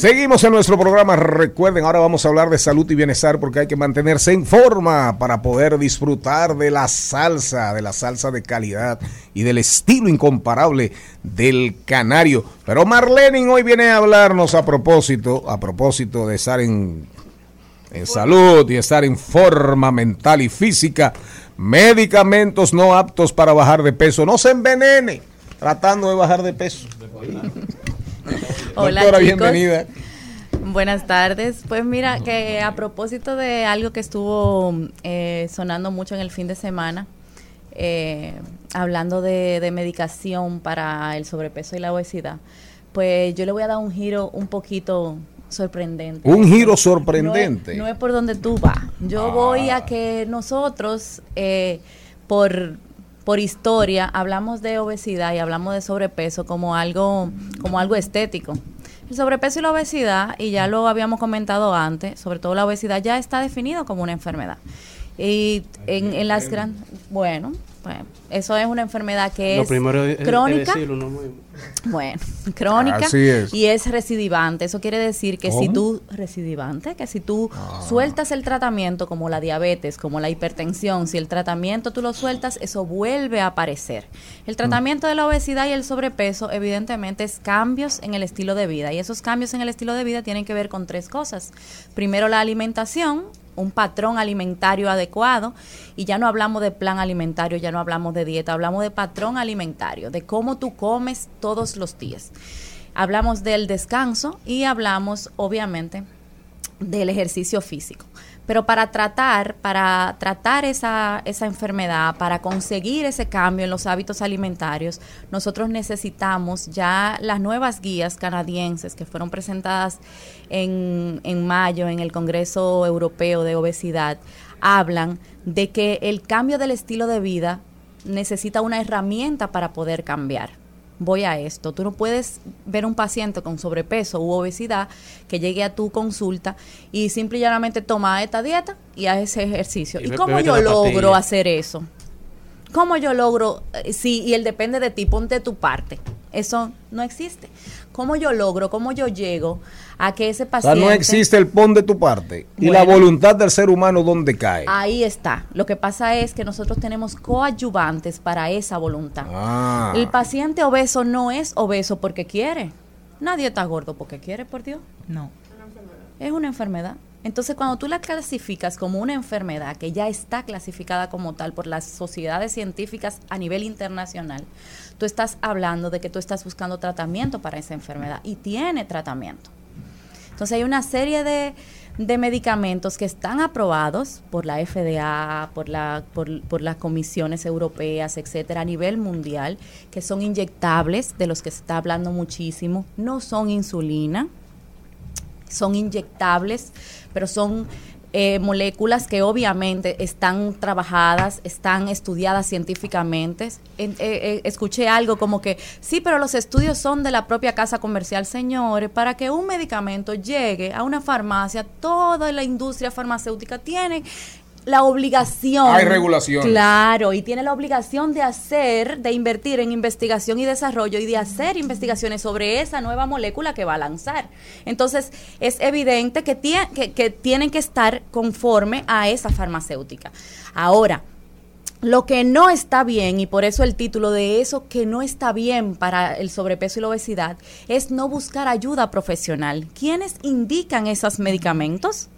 Seguimos en nuestro programa. Recuerden, ahora vamos a hablar de salud y bienestar porque hay que mantenerse en forma para poder disfrutar de la salsa, de la salsa de calidad y del estilo incomparable del canario. Pero Marlene hoy viene a hablarnos a propósito, a propósito de estar en, en salud y estar en forma mental y física. Medicamentos no aptos para bajar de peso. No se envenene tratando de bajar de peso. Hola, Doctora, chicos. bienvenida. Buenas tardes. Pues mira, que a propósito de algo que estuvo eh, sonando mucho en el fin de semana, eh, hablando de, de medicación para el sobrepeso y la obesidad, pues yo le voy a dar un giro un poquito sorprendente. Un giro No es- sorprendente. No es, por donde tú vas. Yo Ah. voy a que nosotros, eh, por, por historia, hablamos de obesidad y hablamos de sobrepeso como algo, como algo estético. El sobrepeso y la obesidad, y ya lo habíamos comentado antes, sobre todo la obesidad ya está definido como una enfermedad. Y en, en las grandes, bueno, pues, eso es una enfermedad que Lo es primero es- es crónica. decirlo, no muy- Bueno, crónica Así es. y es recidivante. Eso quiere decir que si tú, recidivante, que si tú sueltas el tratamiento como la diabetes, como la hipertensión, si el tratamiento tú lo sueltas, eso vuelve a aparecer. El tratamiento de la obesidad y el sobrepeso, evidentemente, es cambios en el estilo de vida. Y esos cambios en el estilo de vida tienen que ver con tres cosas. Primero, la alimentación, un patrón alimentario adecuado y ya no hablamos de plan alimentario, ya no hablamos de dieta, hablamos de patrón alimentario, de cómo tú comes todos los días. Hablamos del descanso y hablamos obviamente del ejercicio físico. Pero para tratar, para tratar esa, esa enfermedad, para conseguir ese cambio en los hábitos alimentarios, nosotros necesitamos ya las nuevas guías canadienses que fueron presentadas en, en mayo en el Congreso Europeo de Obesidad, hablan de que el cambio del estilo de vida necesita una herramienta para poder cambiar voy a esto. Tú no puedes ver un paciente con sobrepeso u obesidad que llegue a tu consulta y simple y llanamente toma esta dieta y haz ese ejercicio. Y ¿Y, cómo yo logro hacer eso? ¿Cómo yo logro, eh, sí, y él depende de ti, ponte tu parte? Eso no existe. ¿Cómo yo logro, cómo yo llego a que ese O sea, paciente... no existe el pon de tu parte. Y la voluntad del ser humano, ¿dónde cae? Ahí está. Lo que pasa es que nosotros tenemos coadyuvantes para esa voluntad. Ah. El paciente obeso no es obeso porque quiere. Nadie está gordo porque quiere, por Dios. No. Es una enfermedad. Entonces, cuando tú la clasificas como una enfermedad que ya está clasificada como tal por las sociedades científicas a nivel internacional, tú estás hablando de que tú estás buscando tratamiento para esa enfermedad y tiene tratamiento. Entonces, hay una serie de, de medicamentos que están aprobados por la FDA, por, la, por, por las comisiones europeas, etcétera, a nivel mundial, que son inyectables, de los que se está hablando muchísimo, no son insulina, son inyectables, pero son eh, moléculas que obviamente están trabajadas, están estudiadas científicamente. En- eh, eh, escuché algo como que, sí, pero los estudios son de la propia casa comercial, señores, para que un medicamento llegue a una farmacia, toda la industria farmacéutica tiene la obligación. Hay regulaciones. Claro, y tiene la obligación de hacer, de invertir en investigación y desarrollo y de hacer investigaciones sobre esa nueva molécula que va a lanzar. Entonces, es evidente que, tie- que, que tienen que estar conforme a esa farmacéutica. Ahora, lo que no está bien, y por eso el título de eso que no está bien para el sobrepeso y la obesidad, es no buscar ayuda profesional. ¿Quiénes indican esos medicamentos?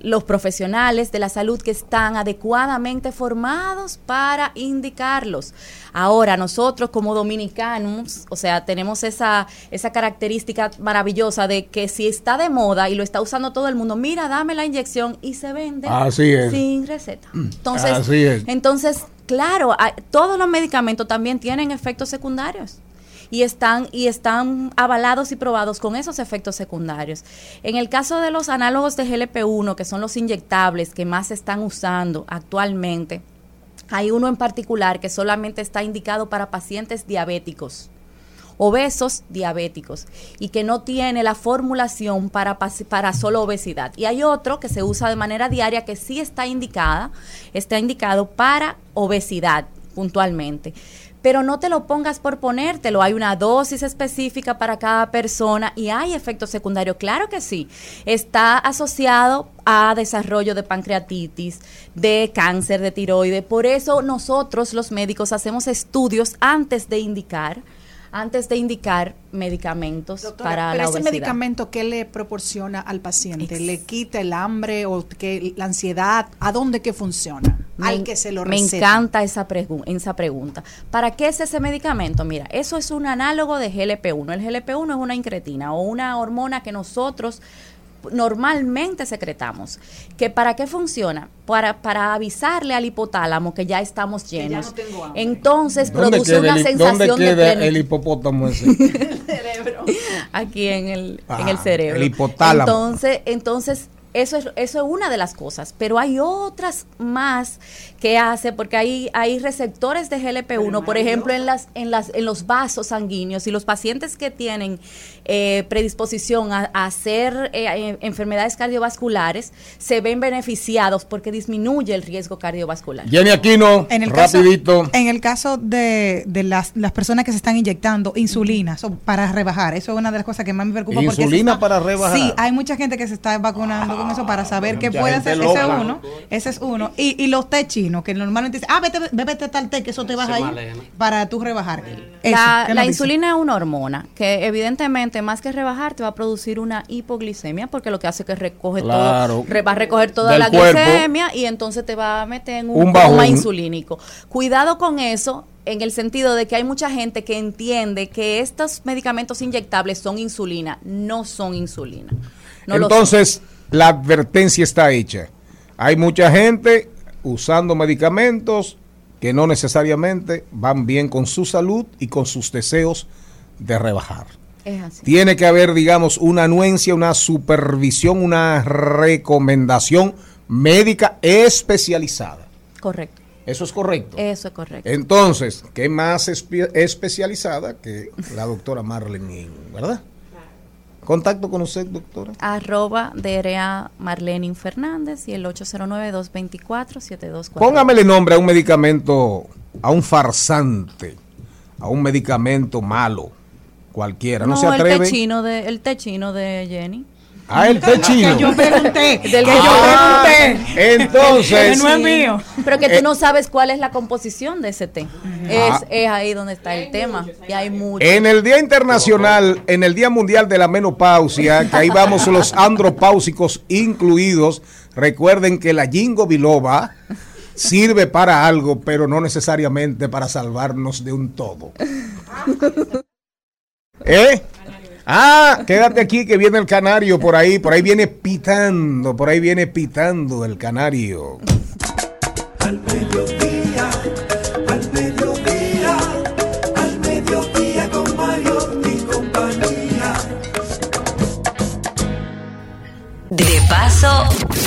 Los profesionales de la salud que están adecuadamente formados para indicarlos. Ahora, nosotros como dominicanos, o sea, tenemos esa, esa característica maravillosa de que si está de moda y lo está usando todo el mundo, mira, dame la inyección y se vende Así es. sin receta. Entonces, Así es. entonces claro, todos los medicamentos también tienen efectos secundarios y están y están avalados y probados con esos efectos secundarios. En el caso de los análogos de GLP-1, que son los inyectables que más se están usando actualmente, hay uno en particular que solamente está indicado para pacientes diabéticos obesos diabéticos y que no tiene la formulación para, para solo obesidad. Y hay otro que se usa de manera diaria que sí está indicada, está indicado para obesidad puntualmente. Pero no te lo pongas por ponértelo, hay una dosis específica para cada persona y hay efectos secundarios, claro que sí. Está asociado a desarrollo de pancreatitis, de cáncer de tiroides. Por eso nosotros los médicos hacemos estudios antes de indicar antes de indicar medicamentos Doctora, para pero la ese obesidad. medicamento ¿qué le proporciona al paciente? ¿Le quita el hambre o que la ansiedad? ¿A dónde que funciona? al Me- que se lo Me receta. encanta esa, pregu- esa pregunta. ¿Para qué es ese medicamento? Mira, eso es un análogo de GLP-1. El GLP-1 es una incretina o una hormona que nosotros normalmente secretamos. ¿Que ¿Para qué funciona? Para, para avisarle al hipotálamo que ya estamos ya llenos. no tengo hambre. Entonces ¿Dónde produce queda, una el, sensación ¿dónde de queda plenitud. el hipopótamo ese? aquí en el, Ah, en el cerebro. el hipotálamo. Entonces, entonces eso es, eso es una de las cosas, pero hay otras más que hace, porque hay, hay receptores de GLP-1, por ejemplo, en, las, en, las, en los vasos sanguíneos y los pacientes que tienen eh, predisposición a, a hacer eh, eh, enfermedades cardiovasculares se ven beneficiados porque disminuye el riesgo cardiovascular. Jenny Aquino, En el caso, rapidito. en el caso de, de las, las personas que se están inyectando insulina so- para rebajar, eso es una de las cosas que más me preocupa. porque Insulina está- para rebajar. Sí, hay mucha gente que se está vacunando con eso para saber qué puede hacer. Ese es uno. Ese es uno. Y, y los té chinos, que normalmente dicen, ah, vete, bébete tal té, que eso te baja ahí malena. para tú rebajar. Eso, La, insulina es una hormona que evidentemente más que rebajar te va a producir una hipoglicemia porque lo que hace es que recoge Claro. todo, re- va a recoger toda la cuerpo. glicemia y entonces te va a meter en un, Un coma insulínico. Cuidado con eso en el sentido de que hay mucha gente que entiende que estos medicamentos inyectables son insulina, no son insulina. No lo son. Entonces, la advertencia está hecha. Hay mucha gente usando medicamentos que no necesariamente van bien con su salud y con sus deseos de rebajar. Es así. Tiene que haber, digamos, una anuencia, una supervisión, una recomendación médica especializada. Correcto. Eso es correcto. Eso es correcto. Entonces, ¿qué más espe- especializada que la doctora Marlene, verdad? Contacto con usted, doctora. Arroba DRA Marlenin Fernández y el 809-224-7240. Póngamele nombre a un medicamento a un farsante, a un medicamento malo, cualquiera. No, se el atreve. té chino de, el té chino de Jenny. Ah, el té chino. Que yo pregunté. Del que yo pregunté. Entonces. Que no es mío. Pero que tú Eh, no sabes cuál es la composición de ese té. Ah. Es, es ahí donde está el tema. Y hay mucho. En el Día Internacional, en el Día Mundial de la Menopausia, que ahí vamos los andropáusicos incluidos, recuerden que la Jingo Biloba sirve para algo, pero no necesariamente para salvarnos de un todo. ¿Eh? Ah, quédate aquí que viene el canario por ahí, por ahí viene pitando, por ahí viene pitando el canario. Al mediodía, al mediodía, al mediodía con Mario y compañía. De paso,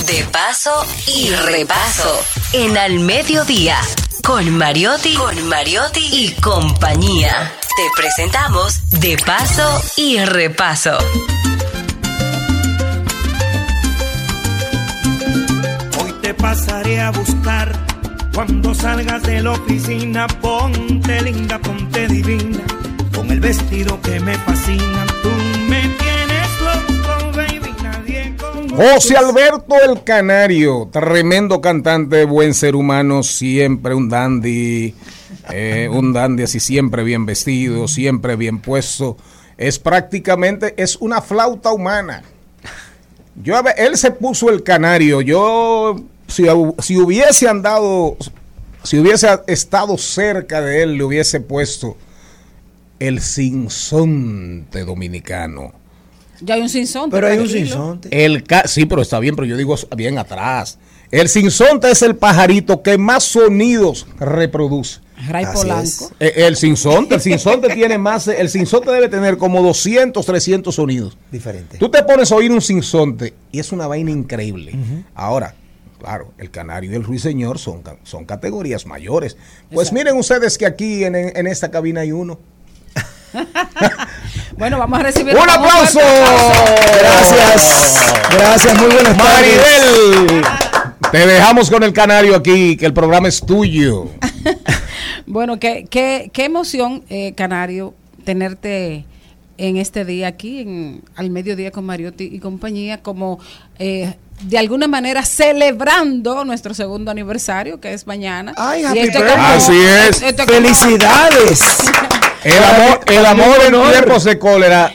de paso y repaso. En Al Mediodía, con Mariotti, con Mariotti y compañía. Te presentamos De paso y repaso. Hoy te pasaré a buscar. Cuando salgas de la oficina, ponte linda, ponte divina. Con el vestido que me fascina, tú José Alberto el Canario, tremendo cantante, buen ser humano, siempre un dandy, eh, un dandy así siempre bien vestido, siempre bien puesto. Es prácticamente, es una flauta humana. Yo, él se puso el canario. Yo, si, si hubiese andado, si hubiese estado cerca de él, le hubiese puesto el sinsonte dominicano. Ya hay un sinsonte. Pero hay un sinsonte. El ca- sí, pero está bien, pero yo digo bien atrás. El sinsonte es el pajarito que más sonidos reproduce. Ray Así Polanco. es. Eh, El sinsonte, el sinsonte tiene más, el sinsonte debe tener como 200, 300 sonidos. Diferente. Tú te pones a oír un sinsonte y es una vaina increíble. Ahora, claro, el canario y el ruiseñor son, son categorías mayores. Pues miren ustedes que aquí en, en esta cabina hay uno. Bueno, vamos a recibir ¡Un un aplauso! Gracias. Gracias, muy buenas tardes. Maribel, te dejamos con el canario aquí, que el programa es tuyo. Bueno, qué, qué, qué emoción, eh, Canario, tenerte en este día aquí, en, al mediodía con Mariotti y compañía, como eh, de alguna manera celebrando nuestro segundo aniversario, que es mañana. Ay, Y happy esto birthday. como- Así es. esto como- Felicidades. El amor, el amor en tiempos de cólera,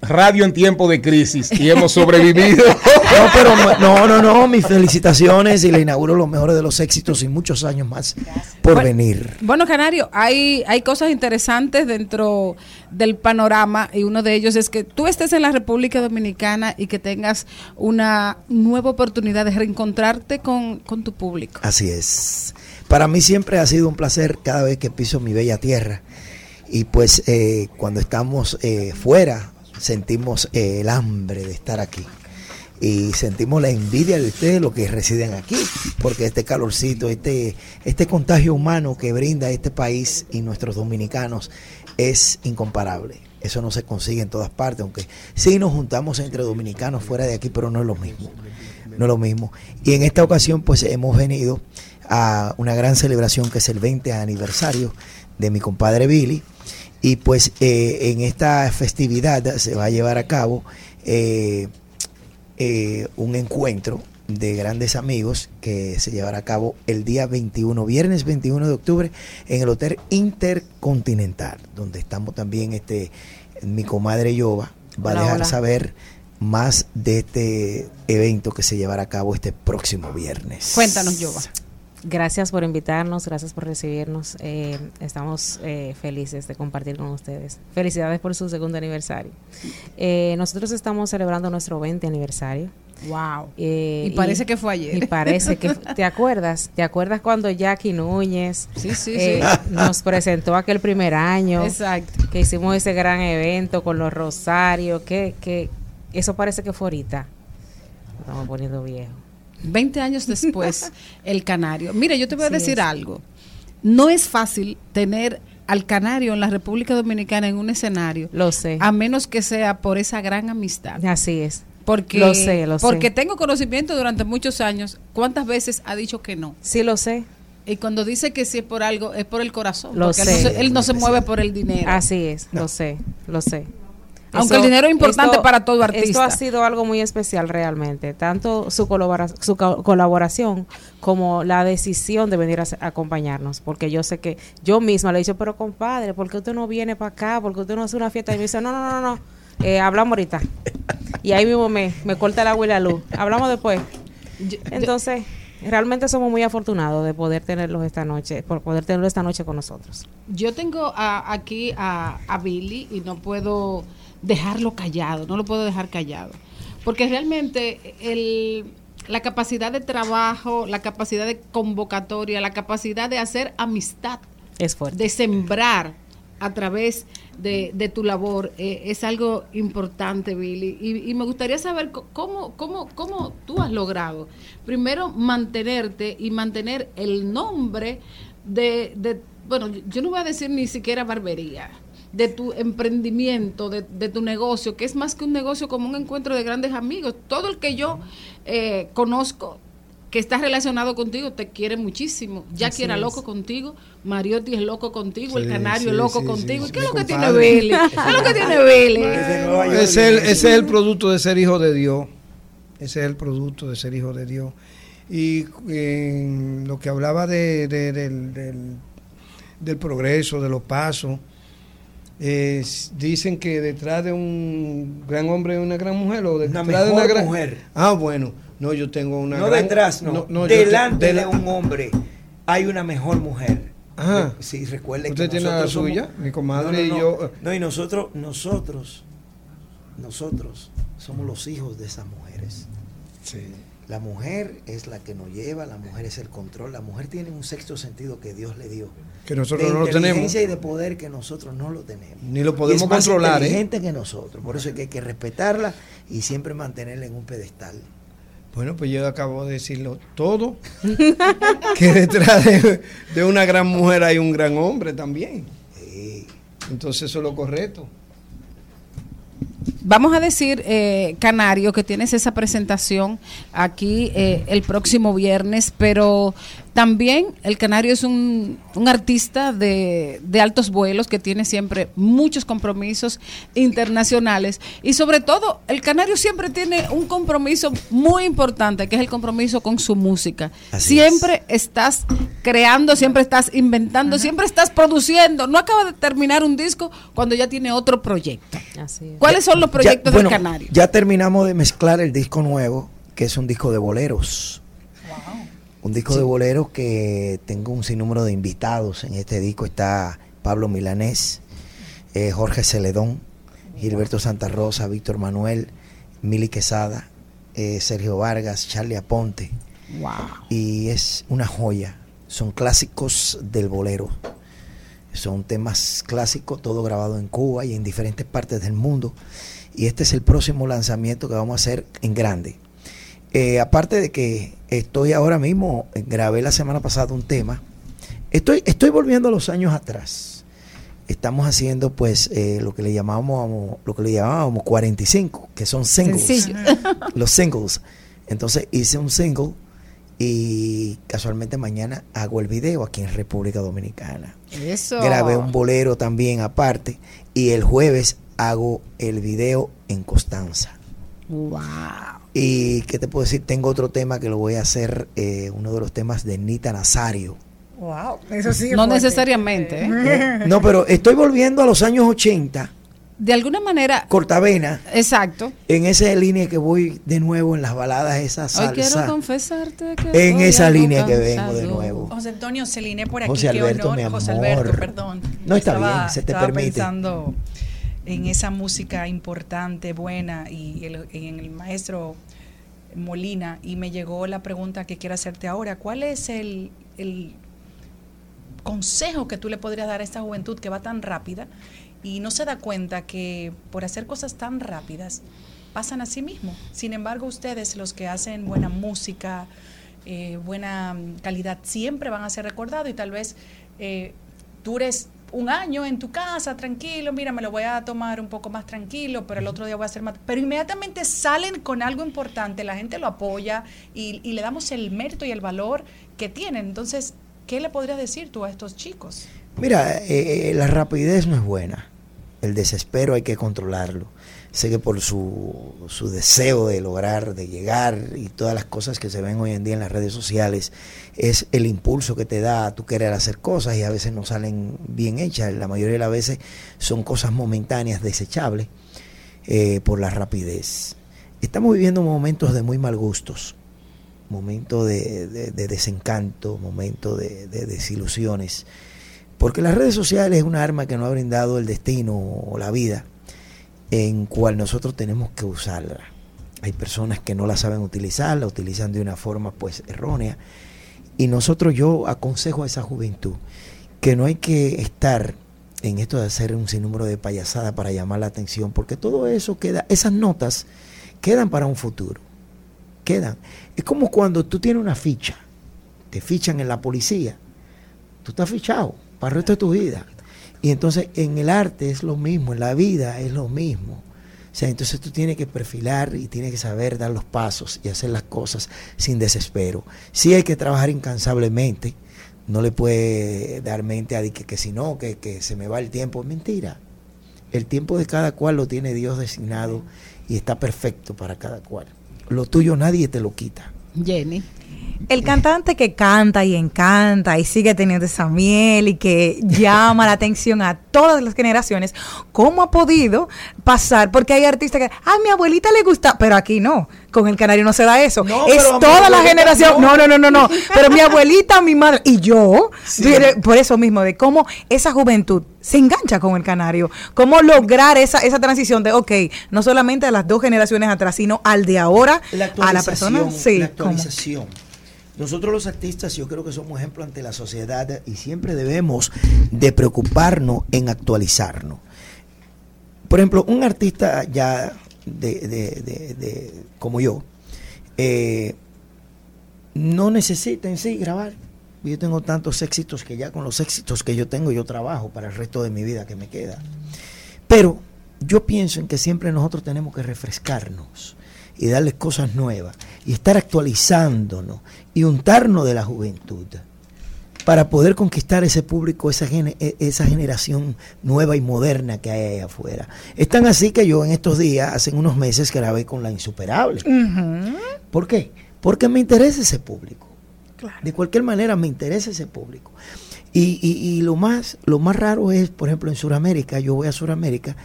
radio en tiempo de crisis y hemos sobrevivido. No, pero no, no, no, mis felicitaciones y le inauguro los mejores de los éxitos y muchos años más por Bueno, venir. Bueno, Canario, hay, hay cosas interesantes dentro del panorama y uno de ellos es que tú estés en la República Dominicana y que tengas una nueva oportunidad de reencontrarte con, con tu público. Así es. Para mí siempre ha sido un placer cada vez que piso mi bella tierra. Y pues eh, cuando estamos eh, fuera sentimos eh, el hambre de estar aquí. Y sentimos la envidia de ustedes, los que residen aquí, porque este calorcito, este, este contagio humano que brinda este país y nuestros dominicanos es incomparable. Eso no se consigue en todas partes, aunque sí nos juntamos entre dominicanos fuera de aquí, pero no es lo mismo. No es lo mismo. Y en esta ocasión, pues hemos venido a una gran celebración que es el 20 aniversario de mi compadre Billy. Y pues eh, en esta festividad se va a llevar a cabo eh, eh, un encuentro de grandes amigos que se llevará a cabo el día 21, viernes 21 de octubre, en el Hotel Intercontinental, donde estamos también, este, mi comadre Yoba va Hola, a dejar hola. saber más de este evento que se llevará a cabo este próximo viernes. Cuéntanos, Yoba. Gracias por invitarnos, gracias por recibirnos. Eh, estamos eh, felices de compartir con ustedes. Felicidades por su segundo aniversario. Eh, nosotros estamos celebrando nuestro 20 aniversario. Wow. Y parece que fue ayer. Y parece que te acuerdas, te acuerdas cuando Jackie Núñez Sí, sí, sí. nos presentó aquel primer año, Exacto. que hicimos ese gran evento con los Rosarios, que, que eso parece que fue ahorita. Estamos poniendo viejos. 20 años después, el canario. Mire, yo te voy a Así decir es. algo. No es fácil tener al canario en la República Dominicana en un escenario. Lo sé. A menos que sea por esa gran amistad. Así es. Porque, Lo sé, lo sé. porque tengo conocimiento durante muchos años. ¿Cuántas veces ha dicho que no? Sí, lo sé. Y cuando dice que si es por algo, es por el corazón. Lo porque él sé. no se, él no se mueve por el dinero. Así es, lo sé, lo sé. Aunque el dinero es importante para todo artista. Esto ha sido algo muy especial realmente, tanto su, colabora- su co- colaboración como la decisión de venir a, a acompañarnos, porque yo sé que yo misma le he dicho, pero compadre, ¿por qué usted no viene para acá? ¿Por qué usted no hace una fiesta? Y me dice, no, no, no, no, eh, hablamos ahorita. Y ahí mismo me, me corta el agua y la luz. Hablamos después. Entonces, realmente somos muy afortunados de poder tenerlos esta noche, por poder tenerlo esta noche con nosotros. Yo tengo a- aquí a, a Billy y no puedo dejarlo callado, no lo puedo dejar callado. Porque realmente el, la capacidad de trabajo, la capacidad de convocatoria, la capacidad de hacer amistad, Es fuerte. de sembrar a través de, de tu labor eh, es algo importante, Billy. Y, y me gustaría saber cómo, cómo, cómo tú has logrado, primero, mantenerte y mantener el nombre de, de- bueno, yo no voy a decir ni siquiera barbería, de tu emprendimiento, de, de tu negocio, que es más que un negocio como un encuentro de grandes amigos. Todo el que yo eh, conozco que está relacionado contigo te quiere muchísimo. Jackie Así era es. loco contigo, Mariotti es loco contigo, el canario sí, es loco sí, contigo. sí, ¿Y qué es lo que tiene. Billy? ¿Qué es lo que tiene Billy? Ese es, el, ese es el producto de ser hijo de Dios. Ese es el producto de ser hijo de Dios. Y eh, lo que hablaba de, de- del, del- del progreso, de los pasos, eh, dicen que detrás de un gran hombre hay una gran mujer o detrás de mejor una gran mujer. Ah, bueno, no, yo tengo una no gran- detrás, no. Delante de de, la- un hombre hay una mejor mujer. Ajá. Sí, recuerde ¿Usted que tiene la somos- suya? Mi comadre No, y yo, eh. No, y nosotros, nosotros, nosotros somos los hijos de esas mujeres. La mujer es la que nos lleva, la mujer es el control, la mujer tiene un sexto sentido que Dios le dio. Que nosotros de no lo tenemos. inteligencia y de poder que nosotros no lo tenemos. Ni lo Y podemos es más controlar, ¿eh? inteligente que nosotros. Por eso es que hay que respetarla y siempre mantenerla en un pedestal. Bueno, pues yo acabo de decirlo todo. que detrás de, de una gran mujer hay un gran hombre también. Entonces eso es lo correcto. Vamos a decir, eh, Canario, que tienes esa presentación aquí eh, el próximo viernes, pero también el Canario es un, un artista de, de altos vuelos que tiene siempre muchos compromisos internacionales y sobre todo el Canario siempre tiene un compromiso muy importante, que es el compromiso con su música. Así siempre estás creando, siempre estás inventando, siempre estás produciendo. No acaba de terminar un disco cuando ya tiene otro proyecto. ¿Cuáles son los proyectos Ya- bueno, del Canario? Ya terminamos de mezclar el disco nuevo, que es un disco de boleros. Un disco de boleros que tengo un sinnúmero de invitados. En este disco está Pablo Milanés, eh, Jorge Celedón, Gilberto Santa Rosa, Víctor Manuel, Mili Quesada, eh, Sergio Vargas, Charlie Aponte. Y es una joya. Son clásicos del bolero. Son temas clásicos, todo grabado en Cuba y en diferentes partes del mundo. Y este es el próximo lanzamiento que vamos a hacer en grande. Eh, aparte de que estoy ahora mismo, eh, grabé la semana pasada un tema. Estoy, estoy volviendo a los años atrás. Estamos haciendo pues eh, lo que le llamábamos lo que le llamábamos 45, que son singles. Sencillo. los singles. Entonces hice un single y casualmente mañana hago el video aquí en República Dominicana. Eso. Grabé un bolero también aparte y el jueves hago el video en Constanza. Wow. Y qué te puedo decir, tengo otro tema que lo voy a hacer, eh, uno de los temas de Nita Nazario. Wow, eso sí. No fuerte. necesariamente. Eh, no, pero estoy volviendo a los años 80, De alguna manera. Cortavena, Exacto. en esa línea que voy de nuevo en las baladas, esa Hoy quiero salsa. confesarte que En esa línea que vengo de nuevo. José Antonio Celine por aquí. José qué Alberto, honor. mi José amor. Alberto, perdón. No, está Estaba- bien, se te estaba permite. pensando en esa música importante, buena, y el- en el maestro Molina, y me llegó la pregunta que quiero hacerte ahora. ¿Cuál es el, el consejo que tú le podrías dar a esta juventud que va tan rápida y no se da cuenta que por hacer cosas tan rápidas pasan a sí mismo? Sin embargo, ustedes, los que hacen buena música, eh, buena mm, calidad, siempre van a ser recordados y tal vez eh, dures un año en tu casa tranquilo, mira, me lo voy a tomar un poco más tranquilo, pero el otro día voy a hacer más. Pero inmediatamente salen con algo importante, la gente lo apoya y, y le damos el mérito y el valor que tienen. Entonces, ¿Qué le podrías decir tú a estos chicos? Mira, eh, eh, la rapidez no es buena. El desespero hay que controlarlo. Sé que por su, su deseo de lograr, de llegar y todas las cosas que se ven hoy en día en las redes sociales, es el impulso que te da a tu querer hacer cosas y a veces no salen bien hechas. La mayoría de las veces son cosas momentáneas, desechables, eh, por la rapidez. Estamos viviendo momentos de muy mal gustos, momentos de, de- de desencanto, momentos de desilusiones. Porque las redes sociales es una arma que nos ha brindado el destino o la vida, en cual nosotros tenemos que usarla. Hay personas que no la saben utilizar, la utilizan de una forma pues errónea. Y nosotros yo aconsejo a esa juventud que no hay que estar en esto de hacer un sinnúmero de payasada para llamar la atención, porque todo eso queda, esas notas quedan para un futuro. Quedan. Es como cuando tú tienes una ficha, te fichan en la policía, tú estás fichado para el resto de tu vida. Y entonces en el arte es lo mismo, en la vida es lo mismo. O sea, entonces tú tienes que perfilar y tienes que saber dar los pasos y hacer las cosas sin desespero. Sí hay que trabajar incansablemente, no le puede dar mente a que, que si no, que, que se me va el tiempo. Mentira. El tiempo de cada cual lo tiene Dios designado y está perfecto para cada cual. Lo tuyo nadie te lo quita. Jenny. El cantante que canta y encanta y sigue teniendo esa miel y que llama la atención a todas las generaciones, ¿cómo ha podido pasar? Porque hay artistas que, a mi abuelita le gusta, pero aquí no, con el canario no se da eso. es toda la generación, no. no, no, no, no, pero mi abuelita, mi madre y yo, por eso mismo, de cómo esa juventud se engancha con el canario, cómo lograr esa, esa transición de, ok, no solamente a las dos generaciones atrás, sino al de ahora, La a la persona, actualización, sí, la ¿cómo? Nosotros los artistas yo creo que somos ejemplo ante la sociedad y siempre debemos de preocuparnos en actualizarnos. Por ejemplo, un artista ya de- de- de- como yo, eh, no necesita en sí grabar. Yo tengo tantos éxitos que ya con los éxitos que yo tengo yo trabajo para el resto de mi vida que me queda. Pero yo pienso en que siempre nosotros tenemos que refrescarnos y darles cosas nuevas y estar actualizándonos y untarnos de la juventud para poder conquistar ese público, esa, e- esa generación nueva y moderna que hay ahí afuera. Es tan así que yo en estos días, hace unos meses, grabé con La Insuperable. ¿Por qué? Porque me interesa ese público. De cualquier manera me interesa ese público. Y, y- y lo más lo más raro es, por ejemplo, en Sudamérica, yo voy a Sudamérica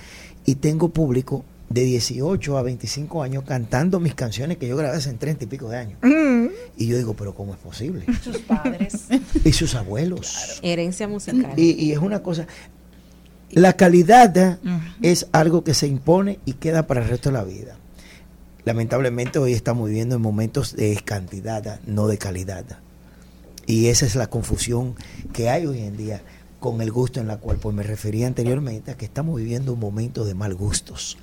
y tengo público de 18 a 25 años cantando mis canciones que yo grabé hace 30 y pico de años. Y yo digo, pero ¿cómo es posible? Sus padres. Y sus abuelos. Herencia musical. Y, y es una cosa, la calidad es algo que se impone y queda para el resto de la vida. Lamentablemente hoy estamos viviendo en momentos de cantidad, no de calidad. Y esa es la confusión que hay hoy en día con el gusto en la cual pues me refería anteriormente a que estamos viviendo un momento de mal gustos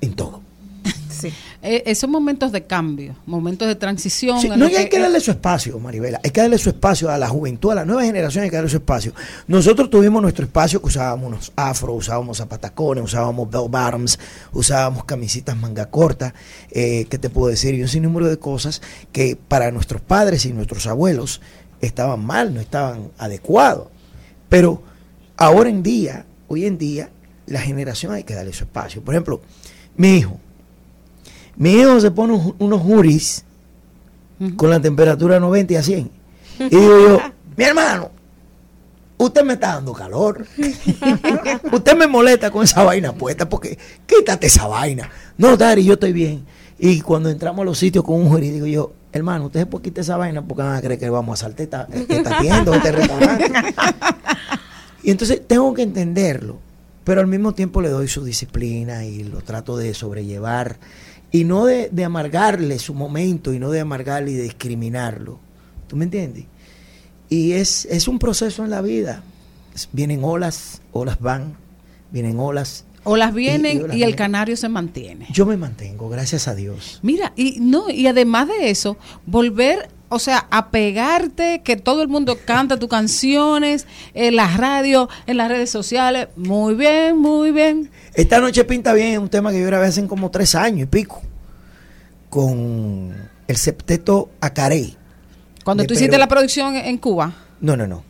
en todo. Eh, esos momentos de cambio, momentos de transición. Sí, no, y hay que- que darle su espacio, Maribela. Hay que darle su espacio a la juventud, a la nueva generación, hay que darle su espacio. Nosotros tuvimos nuestro espacio que usábamos unos afro, usábamos zapatacones, usábamos bell bottoms, usábamos camisitas manga corta, eh, ¿qué te puedo decir? Y un sinnúmero de cosas que para nuestros padres y nuestros abuelos estaban mal, no estaban adecuados. Pero ahora en día, hoy en día, la generación hay que darle su espacio. Por ejemplo, mi hijo. Mi hijo se pone un- unos juris con la temperatura 90 y a 100. Y digo yo, mi hermano, usted me está dando calor. usted me molesta con esa vaina puesta porque quítate esa vaina. No, Dari, yo estoy bien. Y cuando entramos a los sitios con un juris, digo yo, hermano, usted se puede quitar esa vaina porque van a creer que vamos a saltar esta, esta tienda este restaurante. Y entonces tengo que entenderlo, pero al mismo tiempo le doy su disciplina y lo trato de sobrellevar y no de, de amargarle su momento y no de amargarle y de discriminarlo. ¿Tú me entiendes? Y es, es un proceso en la vida. Vienen olas, olas van, vienen olas. Olas y- vienen y, olas el canario se mantiene. Yo me mantengo, gracias a Dios. Mira, y no, y además de eso, volver, o sea, a pegarte, que todo el mundo canta tus canciones, en la radio, en las redes sociales. Muy bien, muy bien. Esta noche pinta bien un tema que yo grabé hace como tres años y pico con el septeto Acaré. Cuando tú hiciste Perú. la producción en Cuba. No, no, no.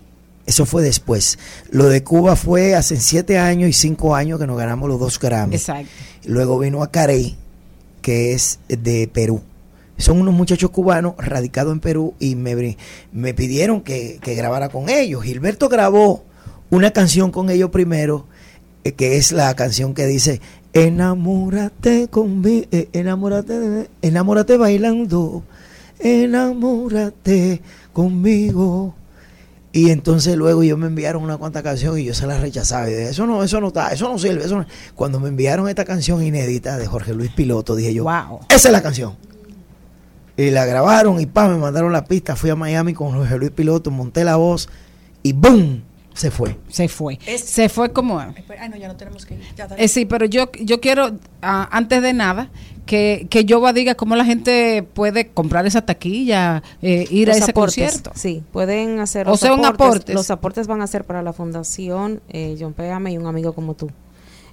Eso fue después. Lo de Cuba fue hace siete años y cinco años que nos ganamos los dos Grammy. Exacto. Luego vino a Carey, que es de Perú. Son unos muchachos cubanos radicados en Perú y me, me pidieron que, que grabara con ellos. Gilberto grabó una canción con ellos primero, eh, que es la canción que dice Enamórate conmigo, enamórate, de- enamórate bailando, enamórate conmigo. Y entonces luego ellos me enviaron una cuanta canción y yo se la rechazaba. Y dije, eso no, eso no está, eso no sirve. Eso no". Cuando me enviaron esta canción inédita de Jorge Luis Piloto, dije yo, esa es la canción. Y la grabaron y pa, me mandaron la pista. Fui a Miami con Jorge Luis Piloto, monté la voz y ¡boom! Se fue. Se fue. Se fue como... Ay, no, ya no tenemos que ir. Ya. Eh, sí, pero yo, yo quiero, ah, antes de nada, que, que Yoba diga cómo la gente puede comprar esa taquilla, eh, ir a ese aportes, concierto. Sí, pueden hacer O los sea, un aportes. Los aportes van a ser para la fundación eh, John Péame y un amigo como tú.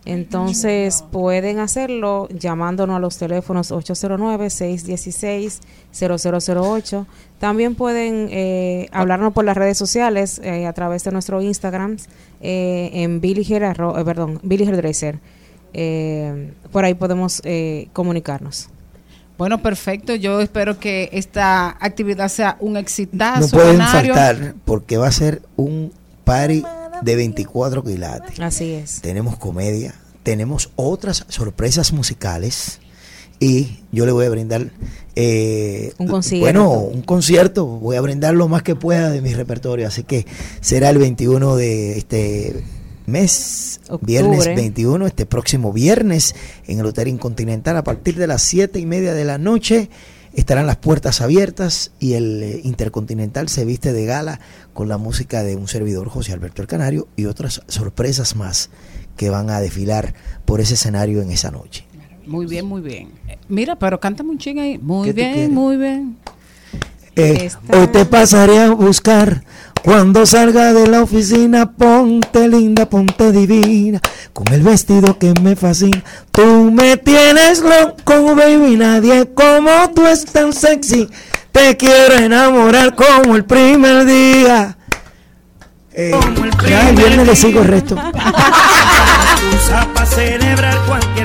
Entonces pueden hacerlo llamándonos a los teléfonos 809-616-0008. También pueden eh, hablarnos por las redes sociales eh, a través de nuestro Instagram eh, en Billy eh, perdón, Billy Hairdresser. Eh, por ahí podemos eh, comunicarnos. Bueno, perfecto. Yo espero que esta actividad sea un exitazo. No pueden faltar porque va a ser un party de 24 quilates. Así es. Tenemos comedia, tenemos otras sorpresas musicales y yo le voy a brindar eh, Un concierto. Bueno, un concierto, voy a brindar lo más que pueda de mi repertorio, así que será el 21 de este mes, viernes 21, este próximo viernes en el Hotel Intercontinental a partir de las 7 y media de la noche. Estarán las puertas abiertas y el eh, Intercontinental se viste de gala con la música de un servidor, José Alberto El Canario, y otras sorpresas más que van a desfilar por ese escenario en esa noche. Muy bien, muy bien. Mira, pero cántame un ching ahí. Muy ¿Qué tú bien, muy bien. Eh, hoy te pasaré a buscar cuando salga de la oficina. Ponte linda, ponte divina, con el vestido que me fascina. Tú me tienes loco, baby. Nadie como tú es tan sexy. Te quiero enamorar como el primer día. Eh, ya el viernes le sigo el resto. para celebrar cualquier